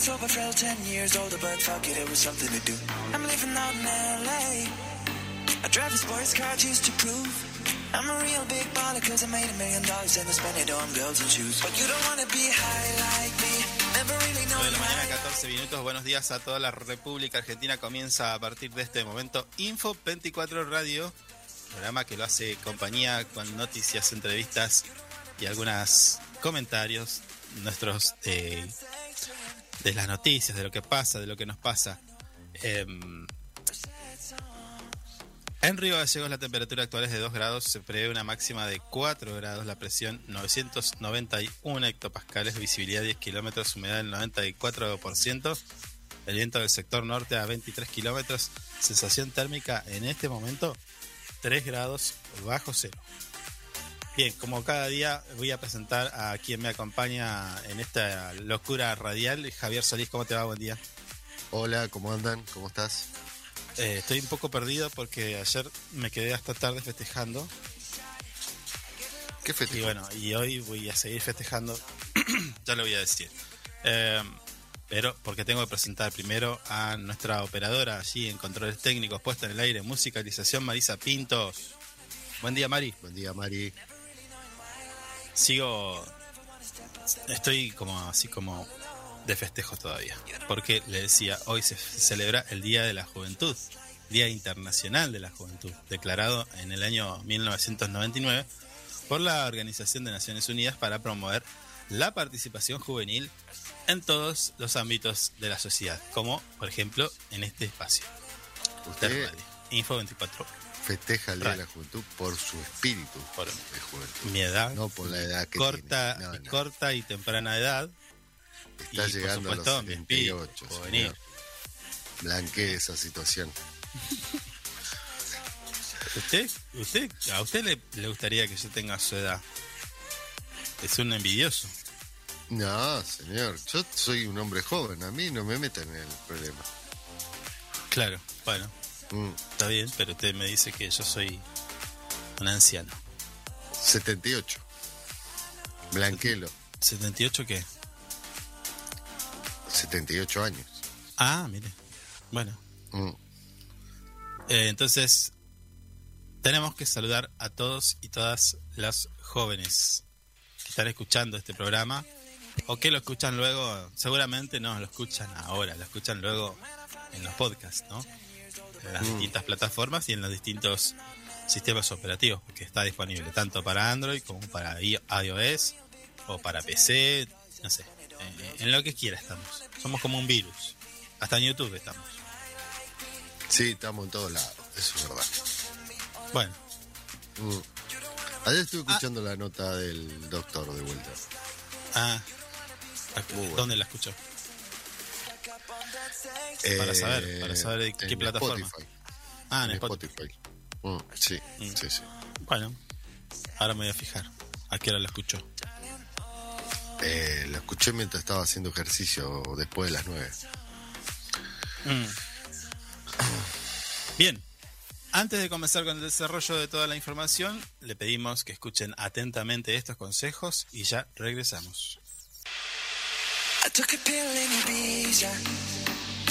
I finally got sober, felt 10 years older, but fuck it, it was something to do. I'm living out in LA. I drive a sports car just to prove. I'm a real big baller cause I made a million dollars and I it on girls and shoes. But you don't wanna be high like me. Never really know 9 de la mañana, why. 14 minutos. Buenos días a toda la República Argentina. Comienza a partir de este momento Info 24 Radio, programa que lo hace compañía con noticias, entrevistas y algunos comentarios nuestros de, de las noticias, de lo que pasa, de lo que nos pasa. Em, en Río Gallegos la temperatura actual es de 2 grados, se prevé una máxima de 4 grados, la presión 991 hectopascales, visibilidad 10 kilómetros, humedad del 94%, el viento del sector norte a 23 kilómetros, sensación térmica en este momento 3 grados bajo cero. Bien, como cada día voy a presentar a quien me acompaña en esta locura radial, Javier Solís, ¿cómo te va? Buen día. Hola, ¿cómo andan? ¿Cómo estás? Eh, estoy un poco perdido porque ayer me quedé hasta tarde festejando ¿Qué y festejo? bueno, y hoy voy a seguir festejando, ya lo voy a decir. Eh, pero porque tengo que presentar primero a nuestra operadora allí en controles técnicos, puesta en el aire, musicalización, Marisa Pinto. Buen día, Mari. Buen día, Mari. Sigo, estoy como así como de festejo todavía, porque le decía, hoy se celebra el Día de la Juventud, Día Internacional de la Juventud, declarado en el año 1999 por la Organización de Naciones Unidas para promover la participación juvenil en todos los ámbitos de la sociedad, como por ejemplo en este espacio. Usted Info 24, festeja el Día de la Juventud por su espíritu Por- de juventud. mi edad, No por la edad que corta, tiene. No, mi no. corta y temprana edad, Está y, por llegando supuesto, a los espíritu 78. juvenil. señor. Blanquee esa situación. ¿Usted, usted, ¿A usted le, le gustaría que yo tenga su edad? Es un envidioso. No, señor. Yo soy un hombre joven. A mí no me meten en el problema. Claro, bueno, Mm, está bien, pero usted me dice que yo soy un anciano. 78. Blanquelo. ¿78 qué? 78 años. Ah, mire. Bueno, Mm, eh, entonces tenemos que saludar a todos y todas las jóvenes que están escuchando este programa o que lo escuchan luego, seguramente no lo escuchan ahora, lo escuchan luego en los podcasts, ¿no? En las Mm. distintas plataformas y en los distintos sistemas operativos, porque está disponible tanto para Android como para iOS o para PC, no sé, en lo que quiera estamos. Somos como un virus. Hasta en YouTube estamos. Sí, estamos en todos lados. Eso es verdad. Bueno, Mm. Ayer estuve escuchando la nota del doctor de vuelta. ah, bueno. ¿dónde la escuchó? Para saber, para saber de qué Eh, en plataforma. Spotify. Ah, en en Spotify. Spotify. Mm, sí, Mm. sí, sí. Bueno, ahora me voy a fijar. ¿A qué hora la escuchó? Eh, lo escuché mientras estaba haciendo ejercicio después de las nueve. Mm. Bien, antes de comenzar con el desarrollo de toda la información, le pedimos que escuchen atentamente estos consejos y ya regresamos. I took a pill in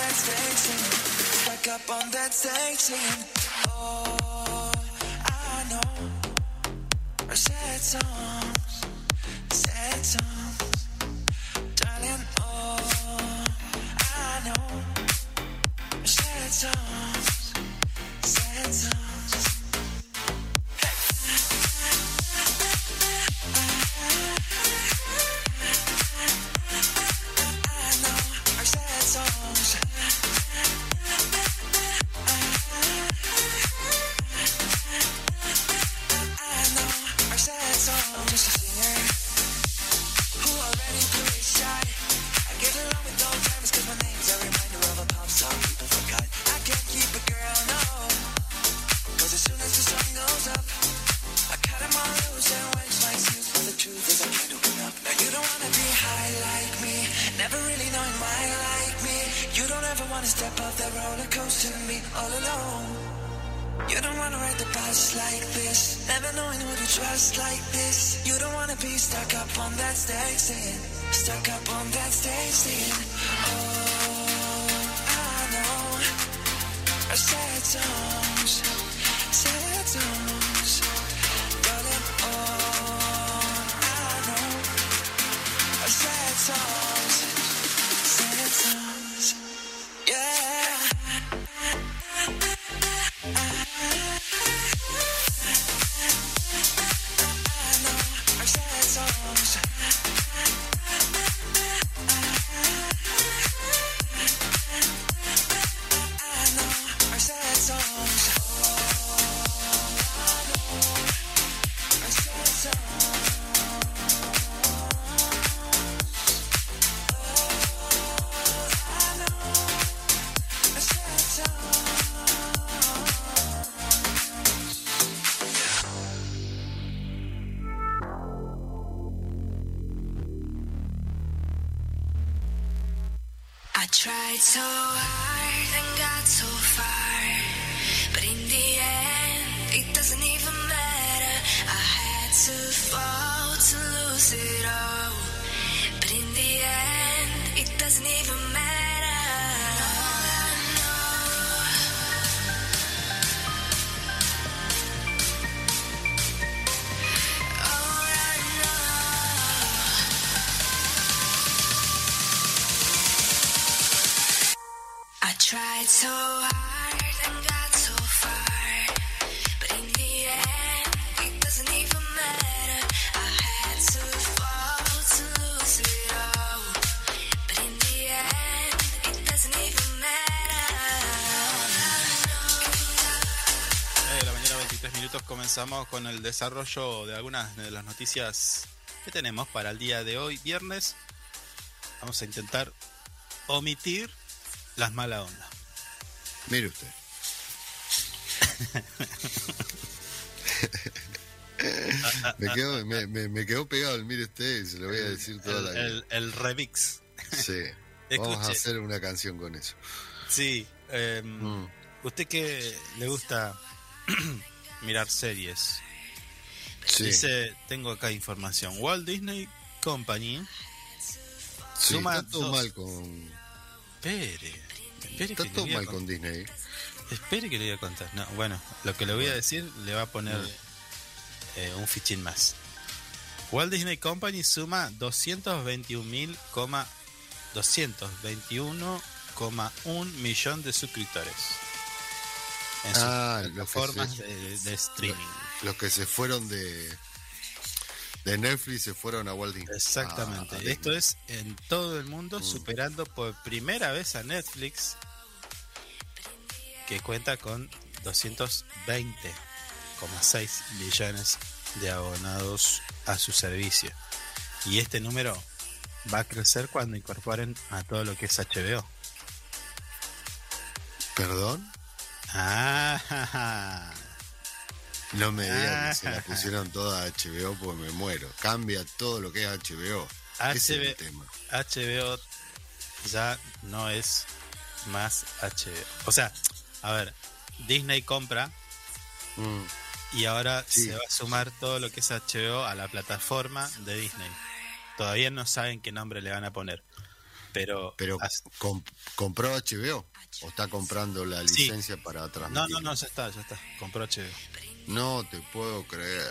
That singing, stuck up on that singing. Oh, I know are sad songs, sad songs, darling. Oh, I know are sad songs, stuck up on that stage singing. Oh, I know, sad songs, sad songs, darling. Oh, I know, sad songs, el desarrollo de algunas de las noticias que tenemos para el día de hoy, viernes. Vamos a intentar omitir las mala onda. Mire usted. me, quedo, me, me- me quedó pegado el mire usted y se lo voy a decir toda El, la vida. el- el remix. Sí. Vamos a hacer una canción con eso. Sí. eh, Mm. Usted que le gusta mirar series. Sí, Dice, tengo acá información. Walt Disney Company. sí, suma está todo dos. mal con. Espere. Espere Está que, todo mal con- con Disney. espere que le voy a contar. No, bueno, lo que le voy a decir le va a poner eh, un fichín más. Walt Disney Company suma 221.000, 221,1 millón de suscriptores en sus Ah, plataformas de, de streaming. Los que se fueron de. De Netflix se fueron a Walt Disney. Exactamente. A Esto es en todo el mundo, Mm. superando por primera vez a Netflix, que cuenta con 220,6 millones de abonados a su servicio. Y este número va a crecer cuando incorporen a todo lo que es HBO. ¿Perdón? Ah. No me digan que se Ah. la pusieron toda a HBO porque me muero. Cambia todo lo que es HBO. Ese es el tema. HBO ya no es más HBO. O sea, a ver, Disney compra Mm, Y ahora Sí. se va a sumar todo lo que es HBO a la plataforma de Disney. Todavía no saben qué nombre le van a poner. Pero, Pero compró HBO o está comprando la Sí. licencia para no, transmitir. no, no, ya está, ya está. Compró HBO. No te puedo creer.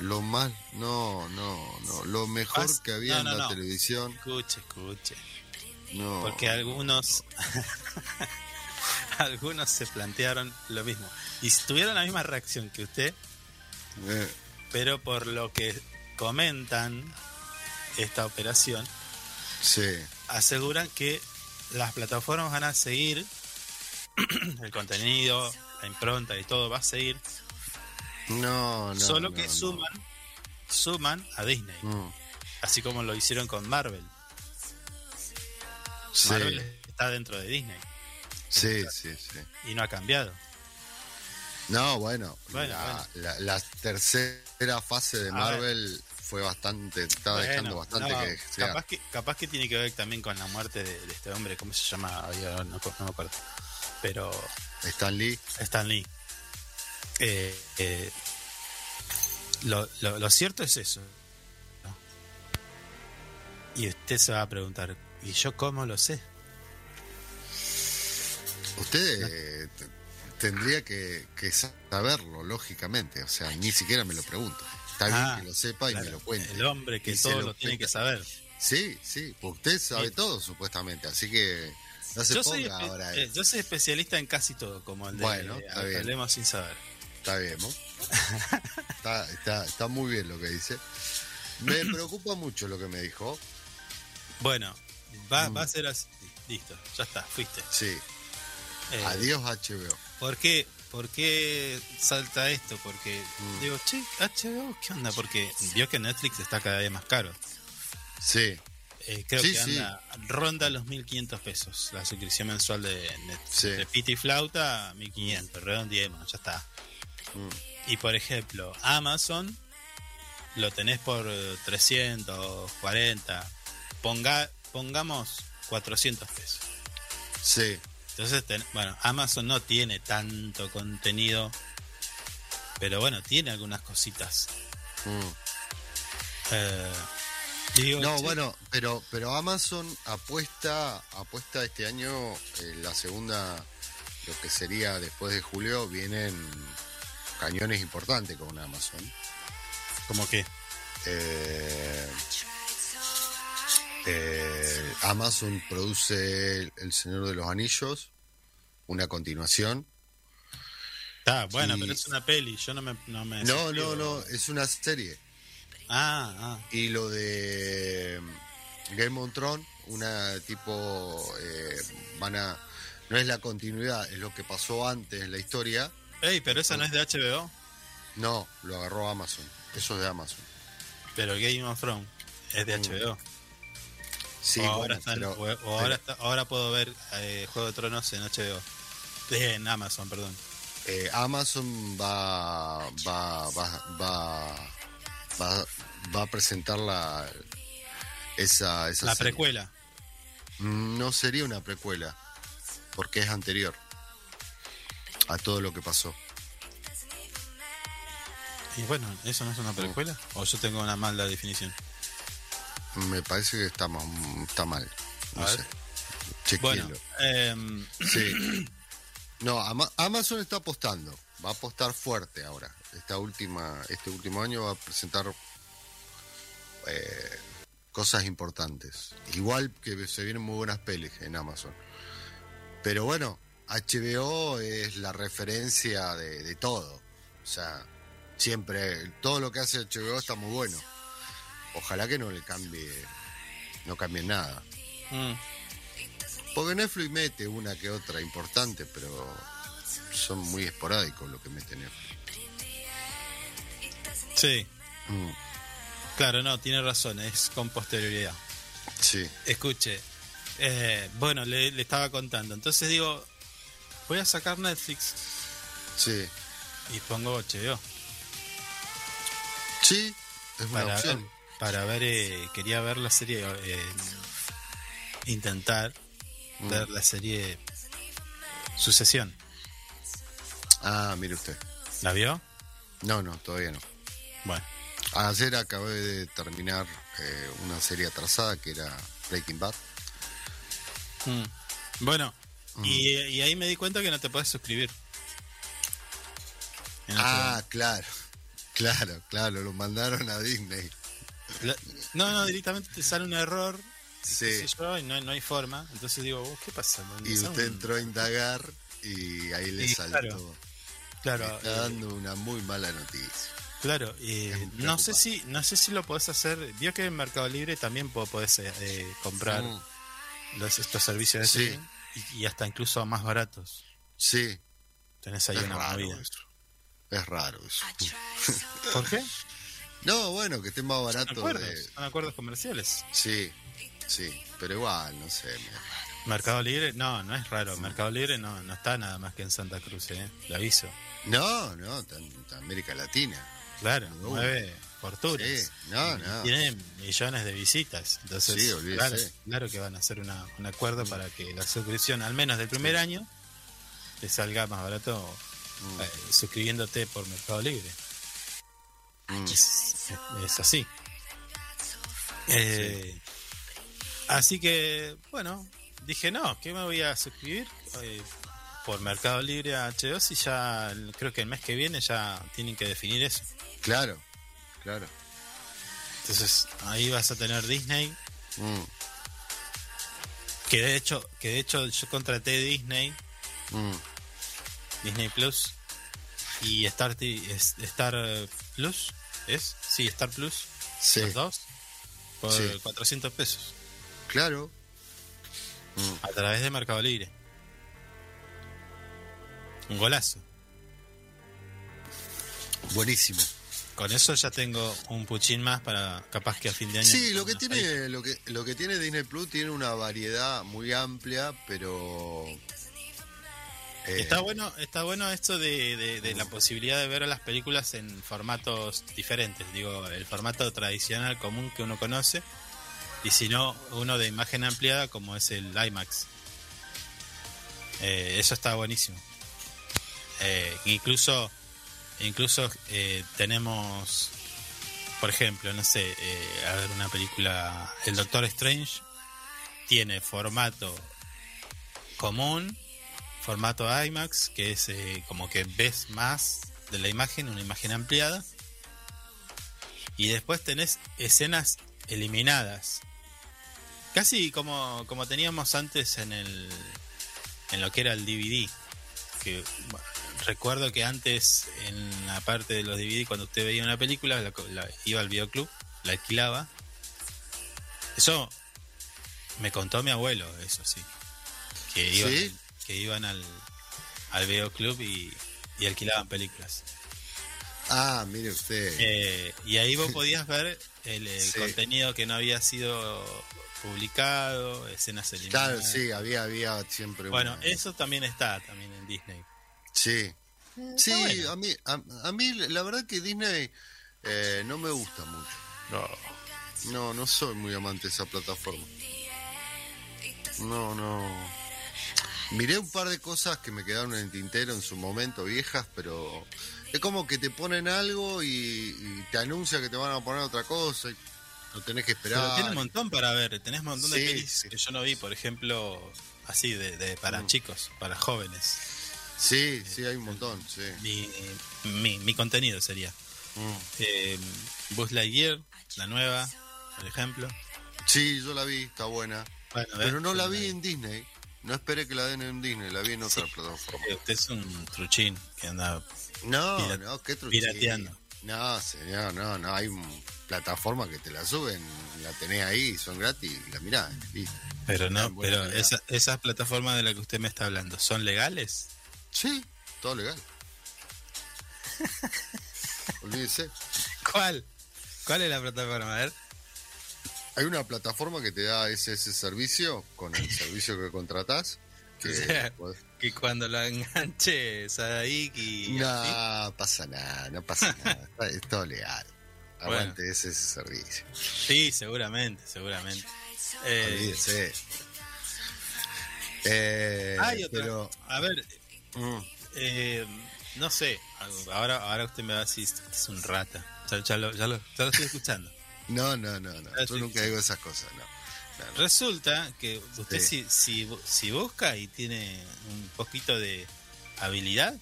Lo más, no, no, no. Lo mejor Pas- que había no, no, en la no. televisión, Escuche, escuche. no. Porque algunos algunos se plantearon lo mismo. Y tuvieron la misma reacción que usted, Eh, pero por lo que comentan esta operación, sí, aseguran que las plataformas van a seguir el contenido, la impronta y todo va a seguir, no, no. solo no, que no. suman suman a Disney, Mm, así como lo hicieron con Marvel. sí, Marvel está dentro de Disney sí, sí, sí. y no ha cambiado. No, bueno, Bueno, la, la- la tercera fase de A Marvel fue bastante, estaba Bueno, dejando bastante no, que capaz que capaz que tiene que ver también con la muerte de, de este hombre, ¿cómo se llama? Ay, ahora no, no me acuerdo. Pero Stan Lee, Stan Lee. Eh, eh, lo, lo- lo cierto es eso. ¿no? Y usted se va a preguntar, ¿y yo cómo lo sé? usted eh, tendría que, que saberlo, lógicamente. O sea, ni siquiera me lo pregunto. Está bien Ah, que lo sepa y Claro, me lo cuente. El hombre que Y todo lo lo tiene que saber. Sí, sí, usted sabe Sí. todo, supuestamente. Así que no se Yo soy, ponga espe- ahora. eh, yo soy especialista en casi todo, como el de Bueno. Hablemos sin saber. Está bien, ¿no? está, está, está muy bien lo que dice. Me preocupa mucho lo que me dijo. Bueno, va, Mm. va a ser así. Listo, ya está, fuiste. Sí, Eh, adiós HBO. ¿Por qué, ¿Por qué salta esto? Porque Mm. digo, che, HBO, ¿qué onda? Porque vio que Netflix está cada vez más caro. Sí, Eh, creo Sí, que sí. anda, ronda los 1500 pesos la suscripción mensual de Netflix. Sí. De pita y flauta, 1500, redondeemos, ya está. Mm. Y por ejemplo, Amazon lo tenés por eh, 340, ponga, pongamos 400 pesos. sí. Entonces, ten- bueno, Amazon no tiene tanto contenido, pero bueno, tiene algunas cositas. Mm. Eh, digo, No, bueno, pero pero Amazon apuesta apuesta este año eh, la segunda lo que sería después de julio vienen cañones importantes con Amazon. como que, Eh, eh, Amazon produce El Señor de los Anillos, una continuación. está bueno, y- pero es una peli, yo no me. No, me No, suscribo. no, no, es una serie. Ah, ah, Y lo de Game of Thrones, una tipo, eh, van a, no es la continuidad, es lo que pasó antes en la historia. Ey, pero esa no es de HBO, No, lo agarró Amazon, eso es de Amazon. pero Game of Thrones es de Mm. HBO. Sí, o ahora, bueno, está en- pero- o- o ahora, está- ahora puedo ver eh, Juego de Tronos en HBO. Eh, En Amazon, perdón. Eh, Amazon va, va, va, va, va, va a presentar la, esa, esa La serie. precuela. Mm, No sería una precuela, porque es anterior a todo lo que pasó. Y bueno, ¿eso no es una precuela? ¿O yo tengo una mala definición? Me parece que está, ma- está mal. No A sé. Chequéelo. Bueno, em, Sí. No, Ama- Amazon está apostando. Va a apostar fuerte ahora. Esta última, este último año va a presentar eh, cosas importantes. Igual que se vienen muy buenas pelis en Amazon. Pero bueno, HBO es la referencia de, de todo. O sea, siempre, todo lo que hace HBO está muy bueno. Ojalá que no le cambie, no cambie nada. mm, Porque Netflix mete una que otra importante, pero son muy esporádicos lo que mete Netflix. sí, Mm, claro, no, tiene razón, es con posterioridad. sí, Escuche, eh, bueno, le, le estaba contando. Entonces digo, voy a sacar Netflix sí. y pongo HBO. Sí, es una Para ver, opción. para ver eh, quería ver la serie, eh, intentar Mm. ver la serie Sucesión. Ah, mire usted. ¿La vio? No, no, todavía no. Bueno, Ayer acabé de terminar eh, una serie atrasada que era Breaking Bad. Mm. bueno, y, y ahí me di cuenta que no te puedes suscribir. Ah, claro. Claro, claro, lo mandaron a Disney. La- no, no, directamente te sale un error. Sí. yo, y no, no hay forma. Entonces digo, "Oh, ¿qué pasa? Y usted un- entró a indagar y ahí le Sí, saltó. claro. Claro, Me está eh, dando una muy mala noticia. Claro, eh, no sé si no sé si lo podés hacer. Vio que en Mercado Libre también po- podés eh, comprar Mm, los, estos servicios de Sí. streaming y, y hasta incluso más baratos. Sí, Tenés ahí es una raro movida. eso. Es raro eso. ¿Por qué? No, bueno, que esté más Son barato. acuerdos, de- son acuerdos comerciales. Sí, sí, pero igual, no sé. me- Mercado Libre, no, no es raro. Mercado Libre no, no está nada más que en Santa Cruz, ¿eh? Lo aviso. No, no, está en está en América Latina. Claro, mueve fortunas. Sí, no, no. Tiene millones de visitas. Entonces, Sí, claro, claro que van a hacer una, un acuerdo para que la suscripción, al menos del primer año, te salga más barato Mm. eh, suscribiéndote por Mercado Libre. Mm. Es, es así. Eh, Así que, bueno, dije, no, ¿qué me voy a suscribir? Eh, por Mercado Libre a HBO si ya creo que el mes que viene ya tienen que definir eso. Claro, claro. Entonces ahí vas a tener Disney, Mm, que de hecho, que de hecho yo contraté Disney, mm. Disney Plus y Star, Star eh, Plus, ¿es? Sí, Star Plus, Sí, los dos, por Sí. 400 pesos claro. Mm. a través de Mercado Libre. Un golazo. Buenísimo. Con eso ya tengo un puchín más para capaz que a fin de año. Sí, lo que tiene, lo que, lo que tiene Disney Plus tiene una variedad muy amplia, pero eh, Está bueno, está bueno esto de, de- de la posibilidad de ver las películas en formatos diferentes. Digo, el formato tradicional común que uno conoce, y si no, uno de imagen ampliada como es el IMAX. Eh, eso está buenísimo. Eh, incluso, incluso eh, tenemos, por ejemplo, no sé, eh, a ver una película, El Doctor Strange tiene formato común formato IMAX, que es eh, como que ves más de la imagen, una imagen ampliada. Y después tenés escenas eliminadas. Casi como, como teníamos antes en el en lo que era el DVD. Que bueno, recuerdo que antes en la parte de los DVD cuando usted veía una película, la- la- iba al videoclub, la alquilaba. Eso me contó mi abuelo, eso sí. Que iban, ¿Sí? que iban al, al videoclub y, y alquilaban películas. Ah, mire usted. Eh, y ahí vos podías ver el, el Sí. contenido que no había sido publicado, escenas eliminadas. claro, sí, había, había siempre Bueno, una- eso también está también en Disney. Sí. Sí, bueno. a mí, a, a mí la verdad que Disney eh, no me gusta mucho. No. No, no soy muy amante de esa plataforma. No, no. Miré un par de cosas que me quedaron en el tintero en su momento, viejas, pero es como que te ponen algo y, y te anuncia que te van a poner otra cosa y no tenés que Pero esperar. tiene un montón para ver, tenés un montón de Sí, pelis sí. que yo no vi, por ejemplo, así de, de para Mm. chicos, para jóvenes. Sí, sí, hay un montón, sí. Mi, mi, mi contenido sería Mm. eh, Buzz Lightyear, la nueva, por ejemplo. Sí, yo la vi, está buena. Bueno, Pero ¿ves? no la vi en Disney. No esperé que la den en Disney, la vi en otra Sí. plataforma. Eh, Usted es un truchín que anda No, no, qué truchín. pirateando. No, señor, no, no, hay plataformas que te la suben, la tenés ahí, son gratis, la mirás. y- Pero no, pero esa- esas plataformas de las que usted me está hablando, ¿son legales? Sí, todo legal. Olvídese. ¿Cuál? ¿Cuál es la plataforma? A ver. Hay una plataforma que te da ese, ese servicio con el servicio que contratás. Que O sea, podés- Que cuando lo enganche Sadaik y... no pasa nada, no pasa nada. Es todo legal. Bueno. Aguante ese, ese servicio. Sí, seguramente, seguramente. Eh, Olvídese. Eh, hay otra. pero A ver, mm, eh, no sé. Ahora, ahora usted me va a decir, "Este es un rata. Ya, ya lo, ya, lo, ya lo estoy escuchando. no, no, no, no. Yo nunca digo esas cosas, no. No, no. Resulta que usted Sí. si, si, bu- si busca y tiene un poquito de habilidad,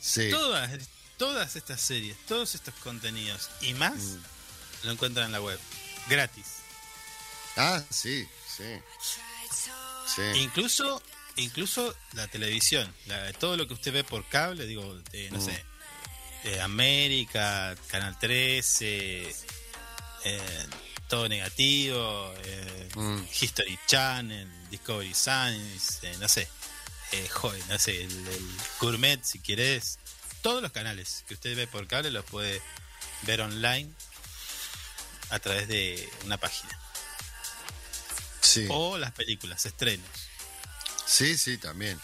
Sí. todas, todas estas series, todos estos contenidos y más Mm. lo encuentran en la web. Gratis. Ah, sí, sí. Sí. Incluso, incluso la televisión, la- todo lo que usted ve por cable, digo, eh, no Mm. sé, eh, América, Canal 13, eh, todo negativo, eh, Mm. History Channel, Discovery Science, eh, no sé, joder, no sé, el, el Gourmet si querés, todos los canales que usted ve por cable los puede ver online a través de una página. Sí. O las películas, estrenos. Sí, sí, también.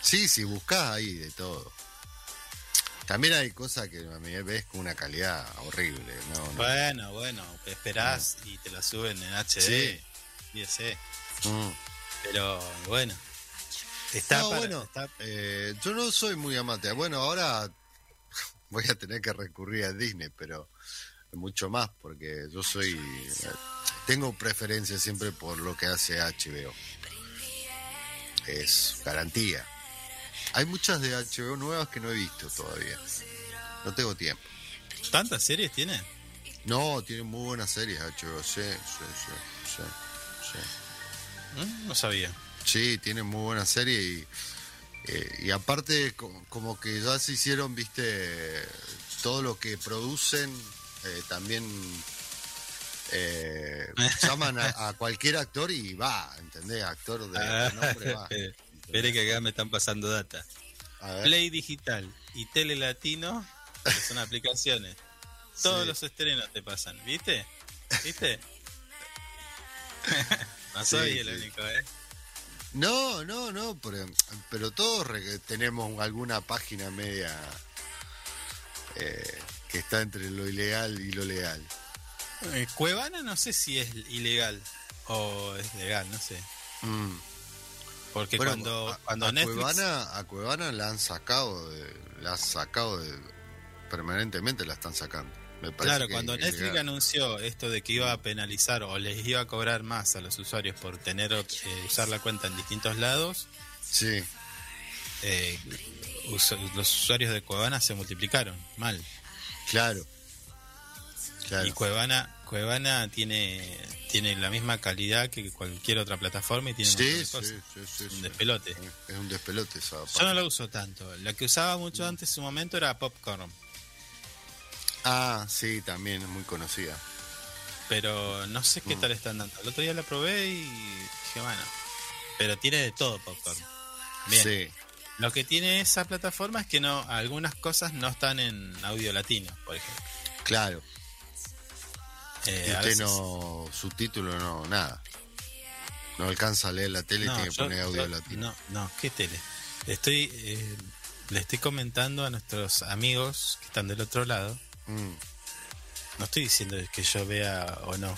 Sí, sí, buscás ahí de todo. También hay cosas que a mí ves con una calidad horrible. No, no. Bueno, bueno, esperás y te la suben en HD. Sí. y sé. Mm. Pero bueno. Está No, para- bueno, está- eh, yo no soy muy amante. Bueno, ahora voy a tener que recurrir a Disney, pero mucho más, porque yo soy. eh, tengo preferencia siempre por lo que hace HBO. Es garantía. Hay muchas de HBO nuevas que no he visto todavía. No tengo tiempo. ¿Tantas series tiene? No, tienen muy buenas series HBO. Sí, sí, sí. sí, sí. ¿Mm? No sabía. Sí, tienen muy buena serie y, eh, y aparte co- como que ya se hicieron, viste, todo lo que producen, eh, también eh, llaman a, a cualquier actor y va, ¿entendés? Actor de Ah, nombre va. espere, que acá me están pasando data. Play Digital y Tele Latino que son aplicaciones. Todos Sí. los estrenos te pasan, ¿viste? ¿Viste? no Sí, soy el sí. único, ¿eh? No, no, no, pero, pero todos re- tenemos alguna página media eh, que está entre lo ilegal y lo legal. Eh, Cuevana no sé si es ilegal o es legal, no sé. Mm. Porque Bueno, cuando, a, cuando a Netflix... Cuevana, a Cuevana la han sacado, de, la han sacado de, permanentemente, la están sacando. Me parece Claro, cuando Netflix anunció esto de que iba a penalizar o les iba a cobrar más a los usuarios por tener eh, usar la cuenta en distintos lados, Sí, eh, los usuarios de Cuevana se multiplicaron mal. claro. Claro. Y Cuevana, Cuevana tiene, tiene la misma calidad que cualquier otra plataforma y tiene un Sí, sí, sí, despelote. Es un despelote esa Yo no lo uso tanto. La que usaba mucho antes en su momento era Popcorn. Ah, sí, también es muy conocida. Pero no sé qué Mm. tal están dando. El otro día la probé y dije, bueno. Pero tiene de todo Popcorn. Bien. Sí, Lo que tiene esa plataforma es que no algunas cosas no están en audio latino, por ejemplo. claro. Eh, Y usted veces- no, subtítulo no, nada. No alcanza a leer la tele y No, tiene que yo- poner audio yo- latino. No, no, ¿qué tele? Estoy, eh, le estoy comentando a nuestros amigos que están del otro lado. Mm. No estoy diciendo que yo vea o no.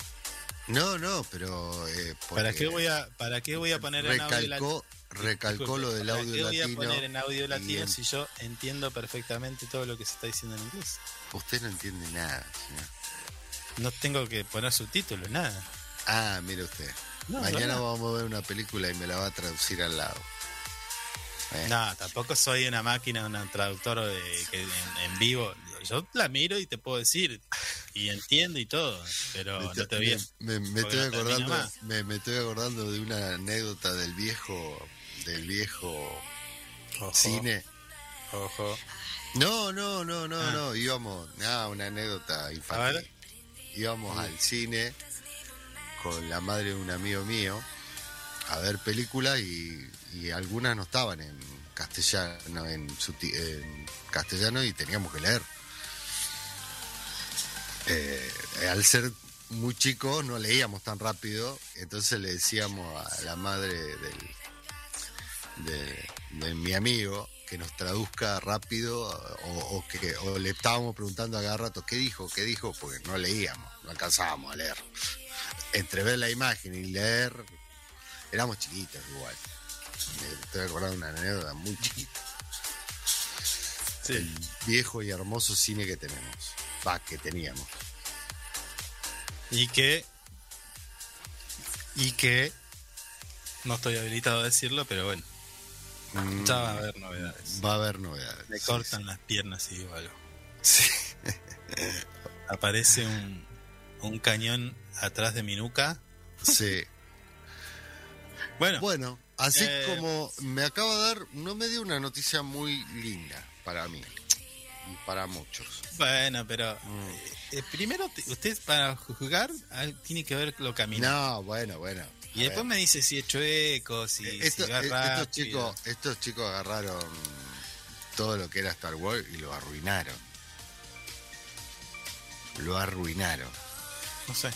No, no, pero... eh, ¿Para qué voy a, para qué voy a poner en audio latino? recalcó, recalcó lo del ¿Para audio qué voy latino. a poner en audio y latino en- si yo entiendo perfectamente todo lo que se está diciendo en inglés? Usted no entiende nada, señor. No tengo que poner subtítulos, nada. Ah, mire usted. No, Mañana vamos a ver una película y me la va a traducir al lado. Eh, No, tampoco soy una máquina, un traductor de, que en, en vivo. Yo la miro y te puedo decir, y entiendo y todo, pero me, no te voy a... me- me estoy acordando, me, estoy acordando de una anécdota del viejo, del viejo Ojo, cine. Ojo. No, no, no, no, Ah. no. Íbamos, nada, una anécdota A infantil. Íbamos al cine con la madre de un amigo mío a ver películas y, algunas no estaban en castellano, en, en castellano y teníamos que leer. Eh, al ser muy chicos no leíamos tan rápido, entonces le decíamos a la madre del, de, de mi amigo que nos traduzca rápido o, o que o le estábamos preguntando a cada rato qué dijo, qué dijo, porque no leíamos, no alcanzábamos a leer. Entre ver la imagen y leer, éramos chiquitos igual. Me estoy acordando de una anécdota muy chiquita. El viejo y hermoso cine que tenemos. Va, que teníamos. Y que... Y que... No estoy habilitado a decirlo, pero bueno, ya va a haber novedades. va a haber novedades. Sí, cortan las piernas y digo algo. sí. Aparece un, un cañón atrás de mi nuca. Sí. Bueno, Bueno, así Eh, como me acaba de dar, no me dio una noticia muy linda para mí y para muchos. bueno, pero Mm. eh, primero te- usted para jugar tiene que ver lo caminado. No, bueno, bueno. Y después me dice si he hecho eco, si, Eh, esto- si va eh, estos chicos, estos chicos agarraron todo lo que era Star Wars y lo arruinaron. Lo arruinaron. No sé.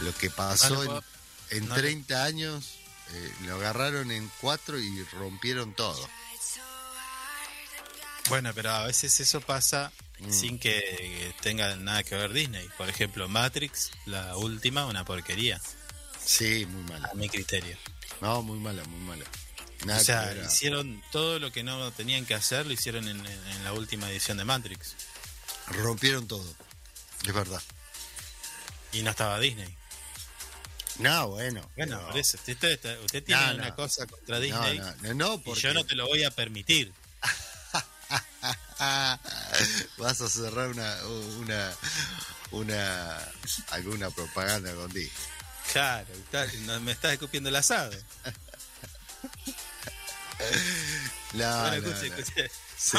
Lo que pasó No en, puedo- en no le- 30 años, eh, lo agarraron en cuatro y rompieron todo. Bueno, pero a veces eso pasa Mm. sin que tenga nada que ver Disney. Por ejemplo, Matrix, la última, una porquería, Sí, muy mala. a mi criterio. No, muy mala, muy mala. Nada o sea, que ver a- hicieron todo lo que no tenían que hacer, lo hicieron en, en- en la última edición de Matrix. rompieron todo. Es verdad. Y no estaba Disney. No, bueno. Bueno, pero- por eso. Usted, usted- usted tiene No, no. una cosa contra Disney no, no, no, y porque yo no te lo voy a permitir. vas a cerrar una, una, una, alguna propaganda con Disney. Claro, está- me estás escupiendo el asado. No, bueno, no, escuche, no. Sí.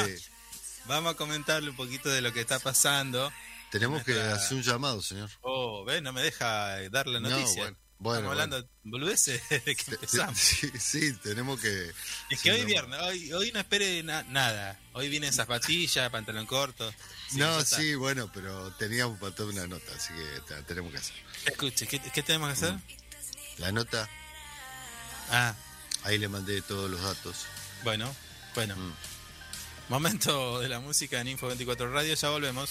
Vamos a comentarle un poquito de lo que está pasando. Tenemos que hacer un llamado, señor. Oh, ve, no me deja dar la No, noticia. bueno, bueno, Estamos hablando de boludeces desde que empezamos. Sí, sí, tenemos que. Es que hoy no, viernes, hoy, hoy no espere na- nada. Hoy vienen zapatillas, pantalón corto. No, sí, bueno, pero teníamos para toda una nota, así que te- tenemos que hacer. Escuche, ¿qué, qué tenemos que hacer? La nota, Ah, ahí le mandé todos los datos. bueno, bueno. Mm. Momento de la música en Info 24 Radio, ya volvemos.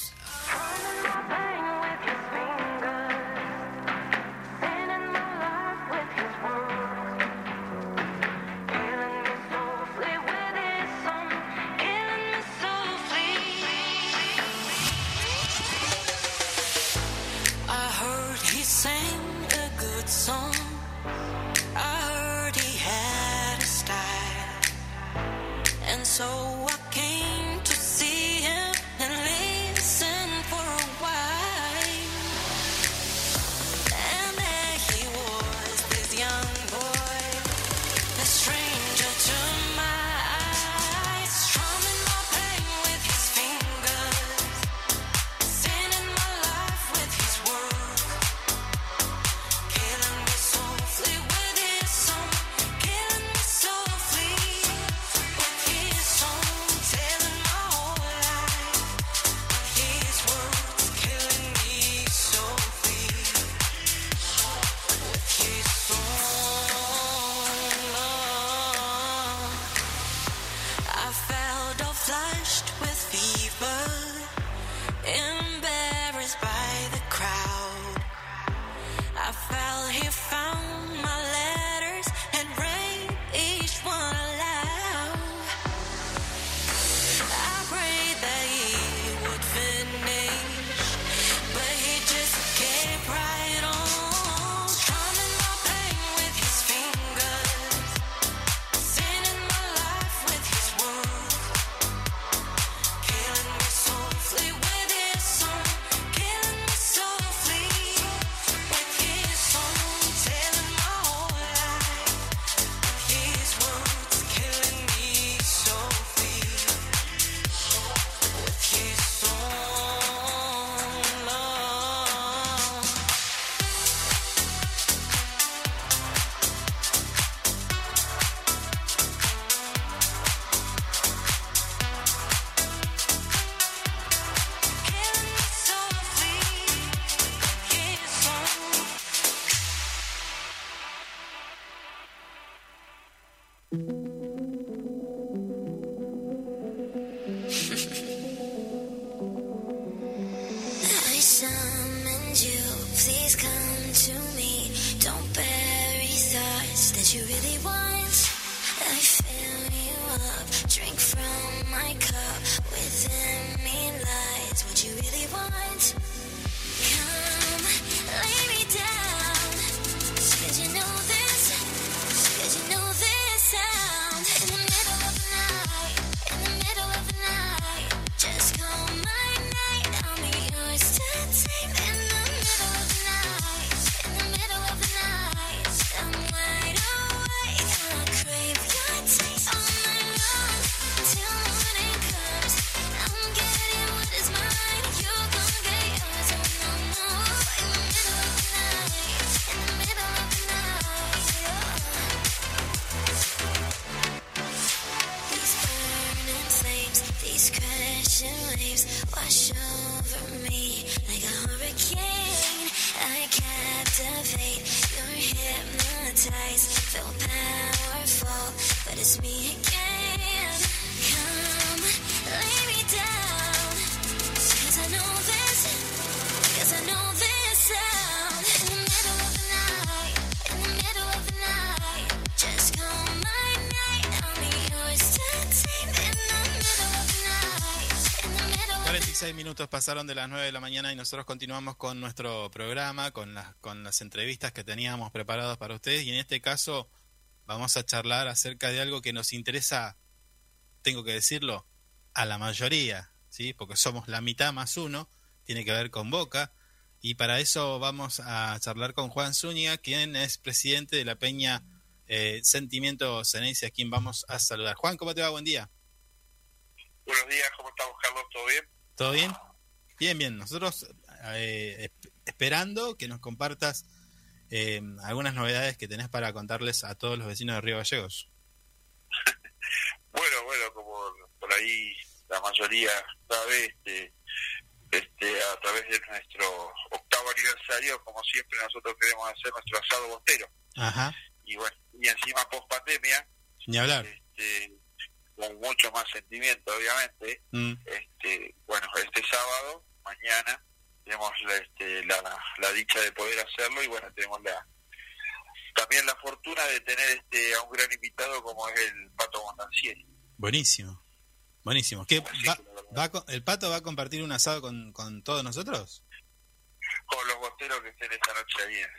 Wash over me like a hurricane. I captivate, you're hypnotized, feel powerful, but it's me again. 46 minutos pasaron de las 9 de la mañana y nosotros continuamos con nuestro programa, con las, con las entrevistas que teníamos preparadas para ustedes y en este caso vamos a charlar acerca de algo que nos interesa, tengo que decirlo, a la mayoría, ¿sí? porque somos la mitad más uno, tiene que ver con Boca y para eso vamos a charlar con Juan Zúñiga, quien es presidente de la Peña eh, Sentimiento Ceneice, a quien vamos a saludar. Juan, ¿cómo te va? Buen día. Buenos días, ¿cómo estamos, Carlos? ¿Todo bien? ¿Todo bien? Bien, bien. Nosotros eh, esp- esperando que nos compartas eh, algunas novedades que tenés para contarles a todos los vecinos de Río Gallegos. Bueno, bueno, como por ahí la mayoría sabe, este, este, a través de nuestro octavo aniversario, como siempre nosotros queremos hacer nuestro asado bostero. Ajá. Y bueno, y encima post pandemia, Ni hablar. este, con mucho más sentimiento, obviamente. Mm, Este, bueno, este sábado, mañana, tenemos la, este, la, la dicha de poder hacerlo y bueno, tenemos la también la fortuna de tener este a un gran invitado como es el Pato Mondancieri. buenísimo. Buenísimo. ¿Qué, va, va ¿El pato va a compartir un asado con, con todos nosotros? Con los bosteros que estén esta noche ahí en,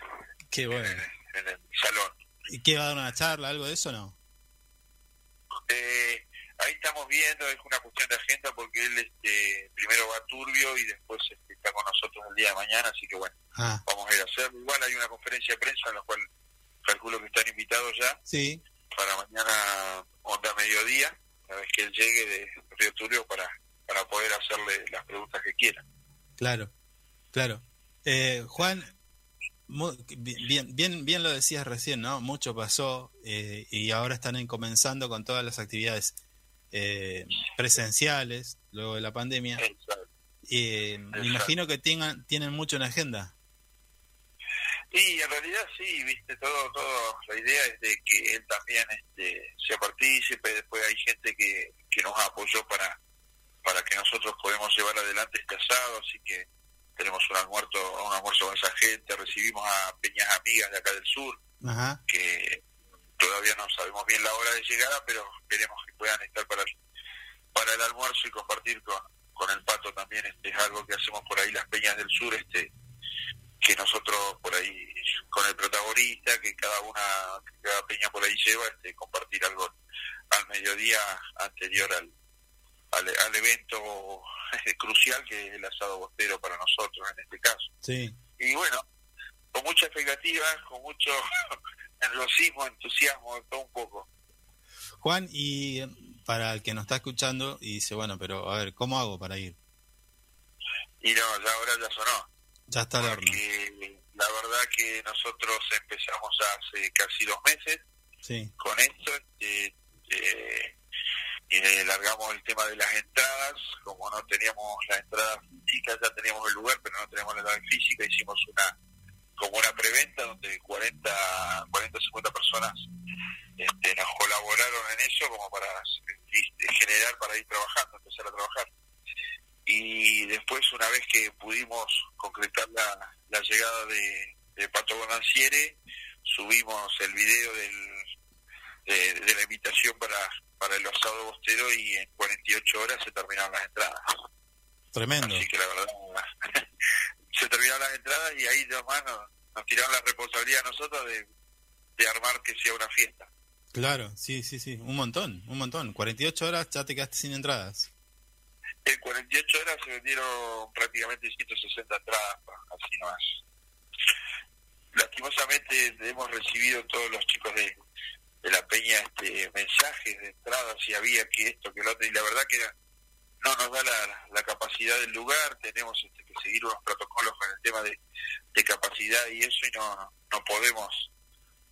Qué en bueno. en el salón. ¿Y qué va a dar una charla, algo de eso o no? Eh, ahí estamos viendo, es una cuestión de agenda porque él este, primero va a Turbio y después este, está con nosotros el día de mañana, así que bueno, Ah, vamos a ir a hacerlo. Igual hay una conferencia de prensa en la cual calculo que están invitados ya sí. para mañana onda mediodía, una vez que él llegue de Río Turbio para, para poder hacerle las preguntas que quiera. Claro, claro. Eh, Juan, bien, bien, bien lo decías recién, ¿no? Mucho pasó eh, y ahora están en- comenzando con todas las actividades eh, presenciales luego de la pandemia. Exacto. Eh, me imagino que tengan, tienen mucho en agenda. Y en realidad sí, viste, todo, todo, la idea es de que él también este, sea partícipe, después hay gente que, que nos apoyó para, para que nosotros podamos llevar adelante este asado, así que tenemos un almuerzo, un almuerzo con esa gente, recibimos a peñas amigas de acá del sur, Ajá, que todavía no sabemos bien la hora de llegada, pero queremos que puedan estar para el, para el almuerzo y compartir con, con el pato también, este es algo que hacemos por ahí las peñas del sur, este que nosotros por ahí con el protagonista, que cada una, que cada peña por ahí lleva, este compartir algo al mediodía anterior al, al, al evento crucial que es el asado bostero para nosotros en este caso sí. y bueno, con mucha expectativa, con mucho nerviosismo, entusiasmo, todo un poco. Juan, y eh, para el que nos está escuchando y dice, bueno, pero a ver, ¿cómo hago para ir? Y no, ya ahora ya sonó. Ya está el horno. La verdad que nosotros empezamos hace casi dos meses Sí, con esto. Este, eh, y le largamos el tema de las entradas. Como no teníamos las entradas físicas, ya teníamos el lugar, pero no teníamos la entrada física, hicimos una como una preventa donde 40, 40 50 personas este, nos colaboraron en eso como para este, generar para ir trabajando, empezar a trabajar. Y después, una vez que pudimos concretar la, la llegada de, de Pato Bonanciere, subimos el video del, de, de la invitación para, para el asado bostero y en 48 horas se terminaron las entradas. tremendo. Así que la verdad, se terminaron las entradas y ahí nomás nos, nos tiraron la responsabilidad a nosotros de, de armar que sea una fiesta. Claro, sí, sí, sí, un montón, un montón. 48 horas ya te quedaste sin entradas. En 48 horas se vendieron prácticamente 160 entradas, así nomás. Lastimosamente hemos recibido todos los chicos de, de la peña este, mensajes de entradas si había que esto, que lo otro, y la verdad que no nos da la, la capacidad del lugar, tenemos este, que seguir unos protocolos con el tema de, de capacidad y eso, y no, no podemos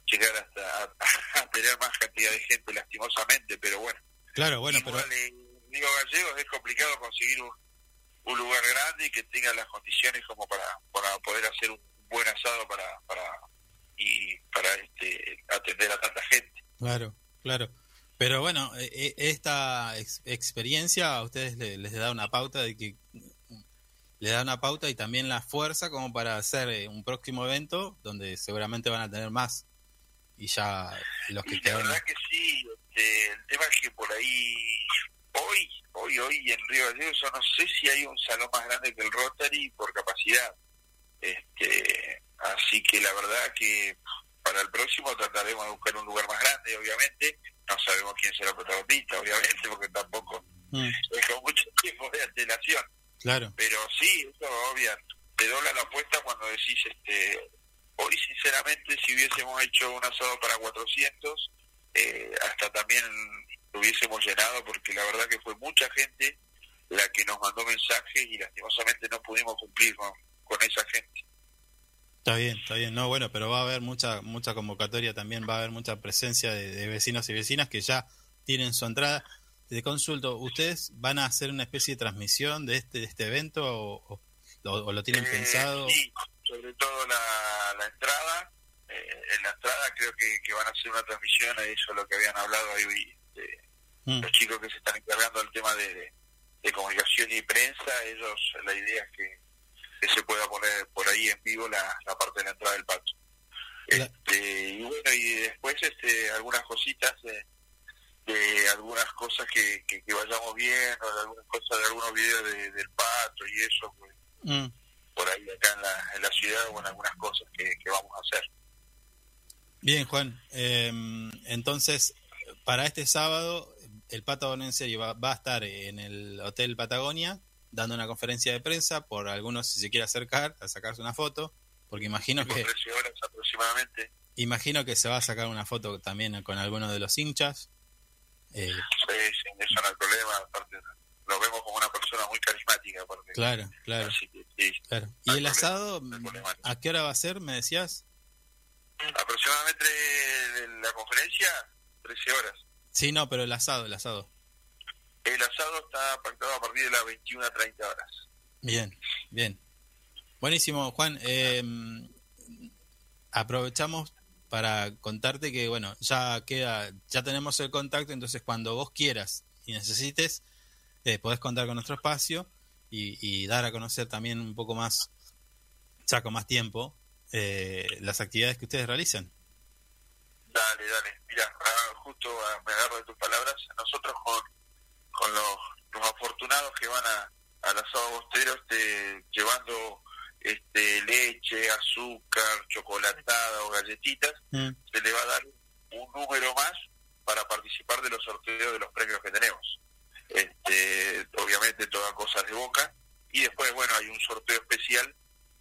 llegar hasta a, a tener más cantidad de gente lastimosamente, pero bueno. Claro, bueno, pero en Río Gallegos es complicado conseguir un, un lugar grande y que tenga las condiciones como para, para poder hacer un buen asado para, para y para este, atender a tanta gente. Claro, claro. Pero bueno, eh, eh, esta ex- experiencia a ustedes le- les da una pauta de que le da una pauta y también la fuerza como para hacer eh, un próximo evento donde seguramente van a tener más y ya los Y que la quedaron. verdad que sí, este, el tema es que por ahí, hoy, hoy y hoy en Río Gallegos yo no sé si hay un salón más grande que el Rotary por capacidad. Este, así que la verdad que para el próximo trataremos de buscar un lugar más grande, obviamente. No sabemos quién será el protagonista, obviamente, porque tampoco Mm, es con mucho tiempo de antelación. claro. Pero sí, eso obvio, te dobla la apuesta cuando decís, este, hoy sinceramente si hubiésemos hecho un asado para 400, eh, hasta también lo hubiésemos llenado porque la verdad que fue mucha gente la que nos mandó mensajes y lastimosamente no pudimos cumplir con, con esa gente. Está bien, está bien. No, bueno, pero va a haber mucha mucha convocatoria también, va a haber mucha presencia de, de vecinos y vecinas que ya tienen su entrada. Te consulto, ¿ustedes van a hacer una especie de transmisión de este de este evento o, o- lo tienen Eh, pensado? Sí, sobre todo la, la entrada. eh, en la entrada creo que, que van a hacer una transmisión, a eso es lo que habían hablado ahí de, Mm, los chicos que se están encargando del tema de, de- de comunicación y prensa, ellos, la idea es que, que se pueda poner por ahí en vivo la, la parte de la entrada del pato. La- Este, y bueno, y después este, algunas cositas de, de algunas cosas que, que, que vayamos viendo, de algunas cosas de algunos videos de- del pato y eso, pues, mm. por ahí acá en la, en la ciudad, bueno, algunas cosas que, que vamos a hacer. Bien, Juan. eh, entonces, para este sábado, el Pato Bonense va, va a estar en el Hotel Patagonia dando una conferencia de prensa por algunos si se quiere acercar a sacarse una foto, porque imagino que 13 horas aproximadamente. imagino que se va a sacar una foto también con alguno de los hinchas. Eh, Sí, sí, eso no hay problema, aparte lo vemos como una persona muy carismática. Porque, claro, claro, Así que sí, claro. ¿Y el problema, asado no a qué hora va a ser, me decías? aproximadamente la conferencia, 13 horas. Sí, no, pero el asado, el asado. El asado está pactado a partir de las 21 a 30 horas. Bien, bien. Buenísimo, Juan. Eh, aprovechamos para contarte que, bueno, ya queda, ya tenemos el contacto, entonces cuando vos quieras y necesites, eh, podés contar con nuestro espacio y, y dar a conocer también un poco más, ya con más tiempo, eh, las actividades que ustedes realizan. Dale, dale. Mira, ah, justo ah, me agarro de tus palabras. Nosotros con, con los, los afortunados que van a, al asado bostero este, llevando este, leche, azúcar, chocolatada o galletitas, Mm, se le va a dar un número más para participar de los sorteos de los premios que tenemos. Este, obviamente todas cosas de boca y después bueno hay un sorteo especial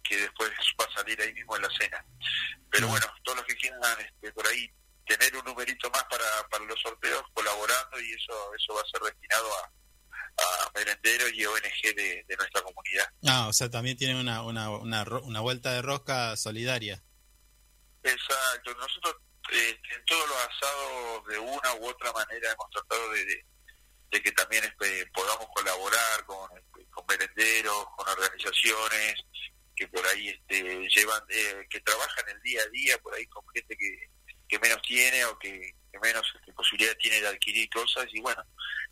que después va a salir ahí mismo en la cena. Pero Mm. bueno, todos los que quieran este, por ahí tener un numerito más para, para los sorteos colaborando y eso eso va a ser destinado a, a merenderos y ONG de, de nuestra comunidad. Ah, o sea, también tienen una, una, una, una vuelta de rosca solidaria. Exacto, nosotros eh, en todos los asados de una u otra manera hemos tratado de, de, de que también este, podamos colaborar con, este, con merenderos, con organizaciones que por ahí este, llevan, eh, que trabajan el día a día, por ahí con gente que, que menos tiene o que, que menos este, posibilidad tiene de adquirir cosas y bueno,